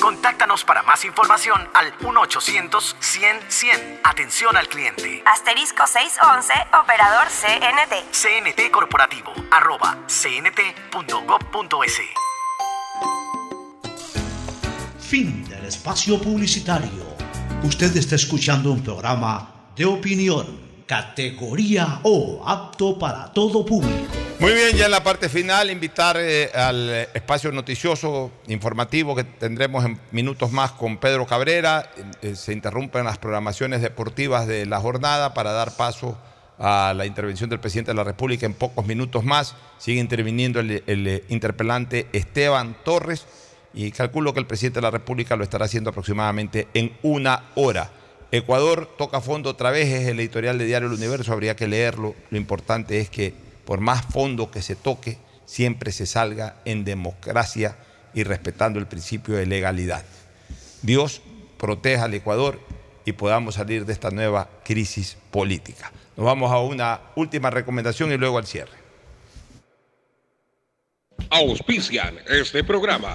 Speaker 2: Contáctanos para más información al 1-800-100-100. Atención al cliente.
Speaker 35: Asterisco 611, operador CNT.
Speaker 2: CNT Corporativo, arroba cnt.gov.es.
Speaker 14: Fin del espacio publicitario. Usted está escuchando un programa de opinión, categoría O, apto para todo público.
Speaker 1: Muy bien, ya en la parte final, invitar eh, al eh, espacio noticioso informativo que tendremos en minutos más con Pedro Cabrera. Eh, se interrumpen las programaciones deportivas de la jornada para dar paso a la intervención del presidente de la República en pocos minutos más. Sigue interviniendo el, el interpelante Esteban Torres y calculo que el presidente de la República lo estará haciendo aproximadamente en una hora. Ecuador toca fondo otra vez, es el editorial de Diario El Universo, habría que leerlo. Lo importante es que por más fondo que se toque, siempre se salga en democracia y respetando el principio de legalidad. Dios proteja al Ecuador y podamos salir de esta nueva crisis política. Nos vamos a una última recomendación y luego al cierre.
Speaker 3: Auspician este programa.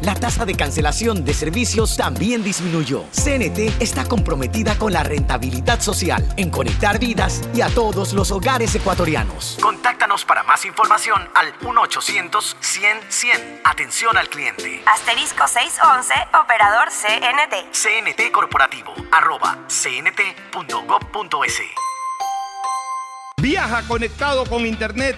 Speaker 2: la tasa de cancelación de servicios también disminuyó. CNT está comprometida con la rentabilidad social, en conectar vidas y a todos los hogares ecuatorianos. Contáctanos para más información al 1-800-100-100. Atención al cliente.
Speaker 35: Asterisco 611, operador CNT.
Speaker 2: CNT Corporativo, arroba cnt.gov.es.
Speaker 1: Viaja conectado con Internet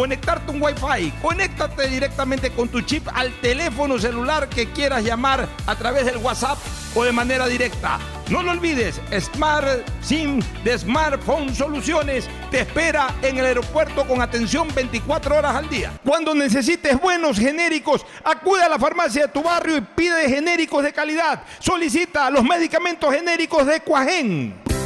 Speaker 1: conectarte un Wi-Fi. Conéctate directamente con tu chip al teléfono celular que quieras llamar a través del WhatsApp o de manera directa. No lo olvides, Smart SIM de Smartphone Soluciones te espera en el aeropuerto con atención 24 horas al día. Cuando necesites buenos genéricos, acude a la farmacia de tu barrio y pide genéricos de calidad. Solicita los medicamentos genéricos de Cuajén.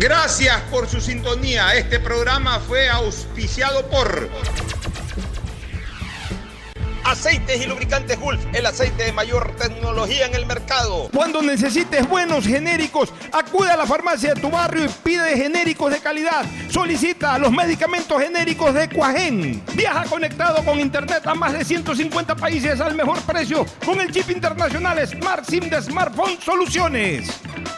Speaker 1: Gracias por su sintonía. Este programa fue auspiciado por Aceites y lubricantes Gulf, el aceite de mayor tecnología en el mercado. Cuando necesites buenos genéricos, acude a la farmacia de tu barrio y pide genéricos de calidad. Solicita los medicamentos genéricos de Cuajén. Viaja conectado con internet a más de 150 países al mejor precio con el chip internacional Smart SIM de Smartphone Soluciones.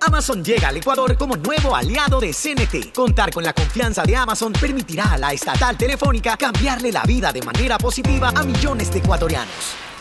Speaker 2: Amazon llega al Ecuador como nuevo aliado de CNT. Contar con la confianza de Amazon permitirá a la estatal telefónica cambiarle la vida de manera positiva a millones de ecuatorianos.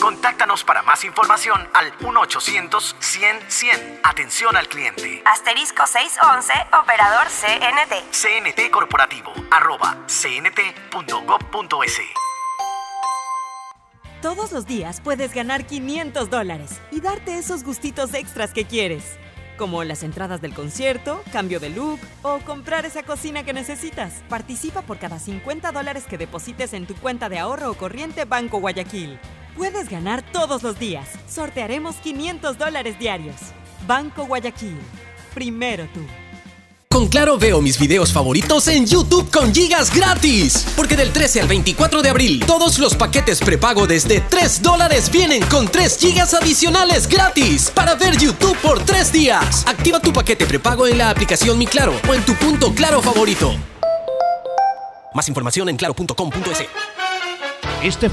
Speaker 2: Contáctanos para más información al 1-800-100-100. Atención al cliente.
Speaker 35: Asterisco 611, operador CNT.
Speaker 2: CNT Corporativo, arroba cnt.gov.es.
Speaker 4: Todos los días puedes ganar 500 dólares y darte esos gustitos extras que quieres. Como las entradas del concierto, cambio de look o comprar esa cocina que necesitas. Participa por cada 50 dólares que deposites en tu cuenta de ahorro o corriente Banco Guayaquil. Puedes ganar todos los días. Sortearemos 500 dólares diarios. Banco Guayaquil. Primero tú.
Speaker 39: Con Claro veo mis videos favoritos en YouTube con gigas gratis. Porque del 13 al 24 de abril, todos los paquetes prepago desde 3 dólares vienen con 3 gigas adicionales gratis para ver YouTube por 3 días. Activa tu paquete prepago en la aplicación Mi Claro o en tu punto Claro favorito. Más información en claro.com.es.
Speaker 14: Este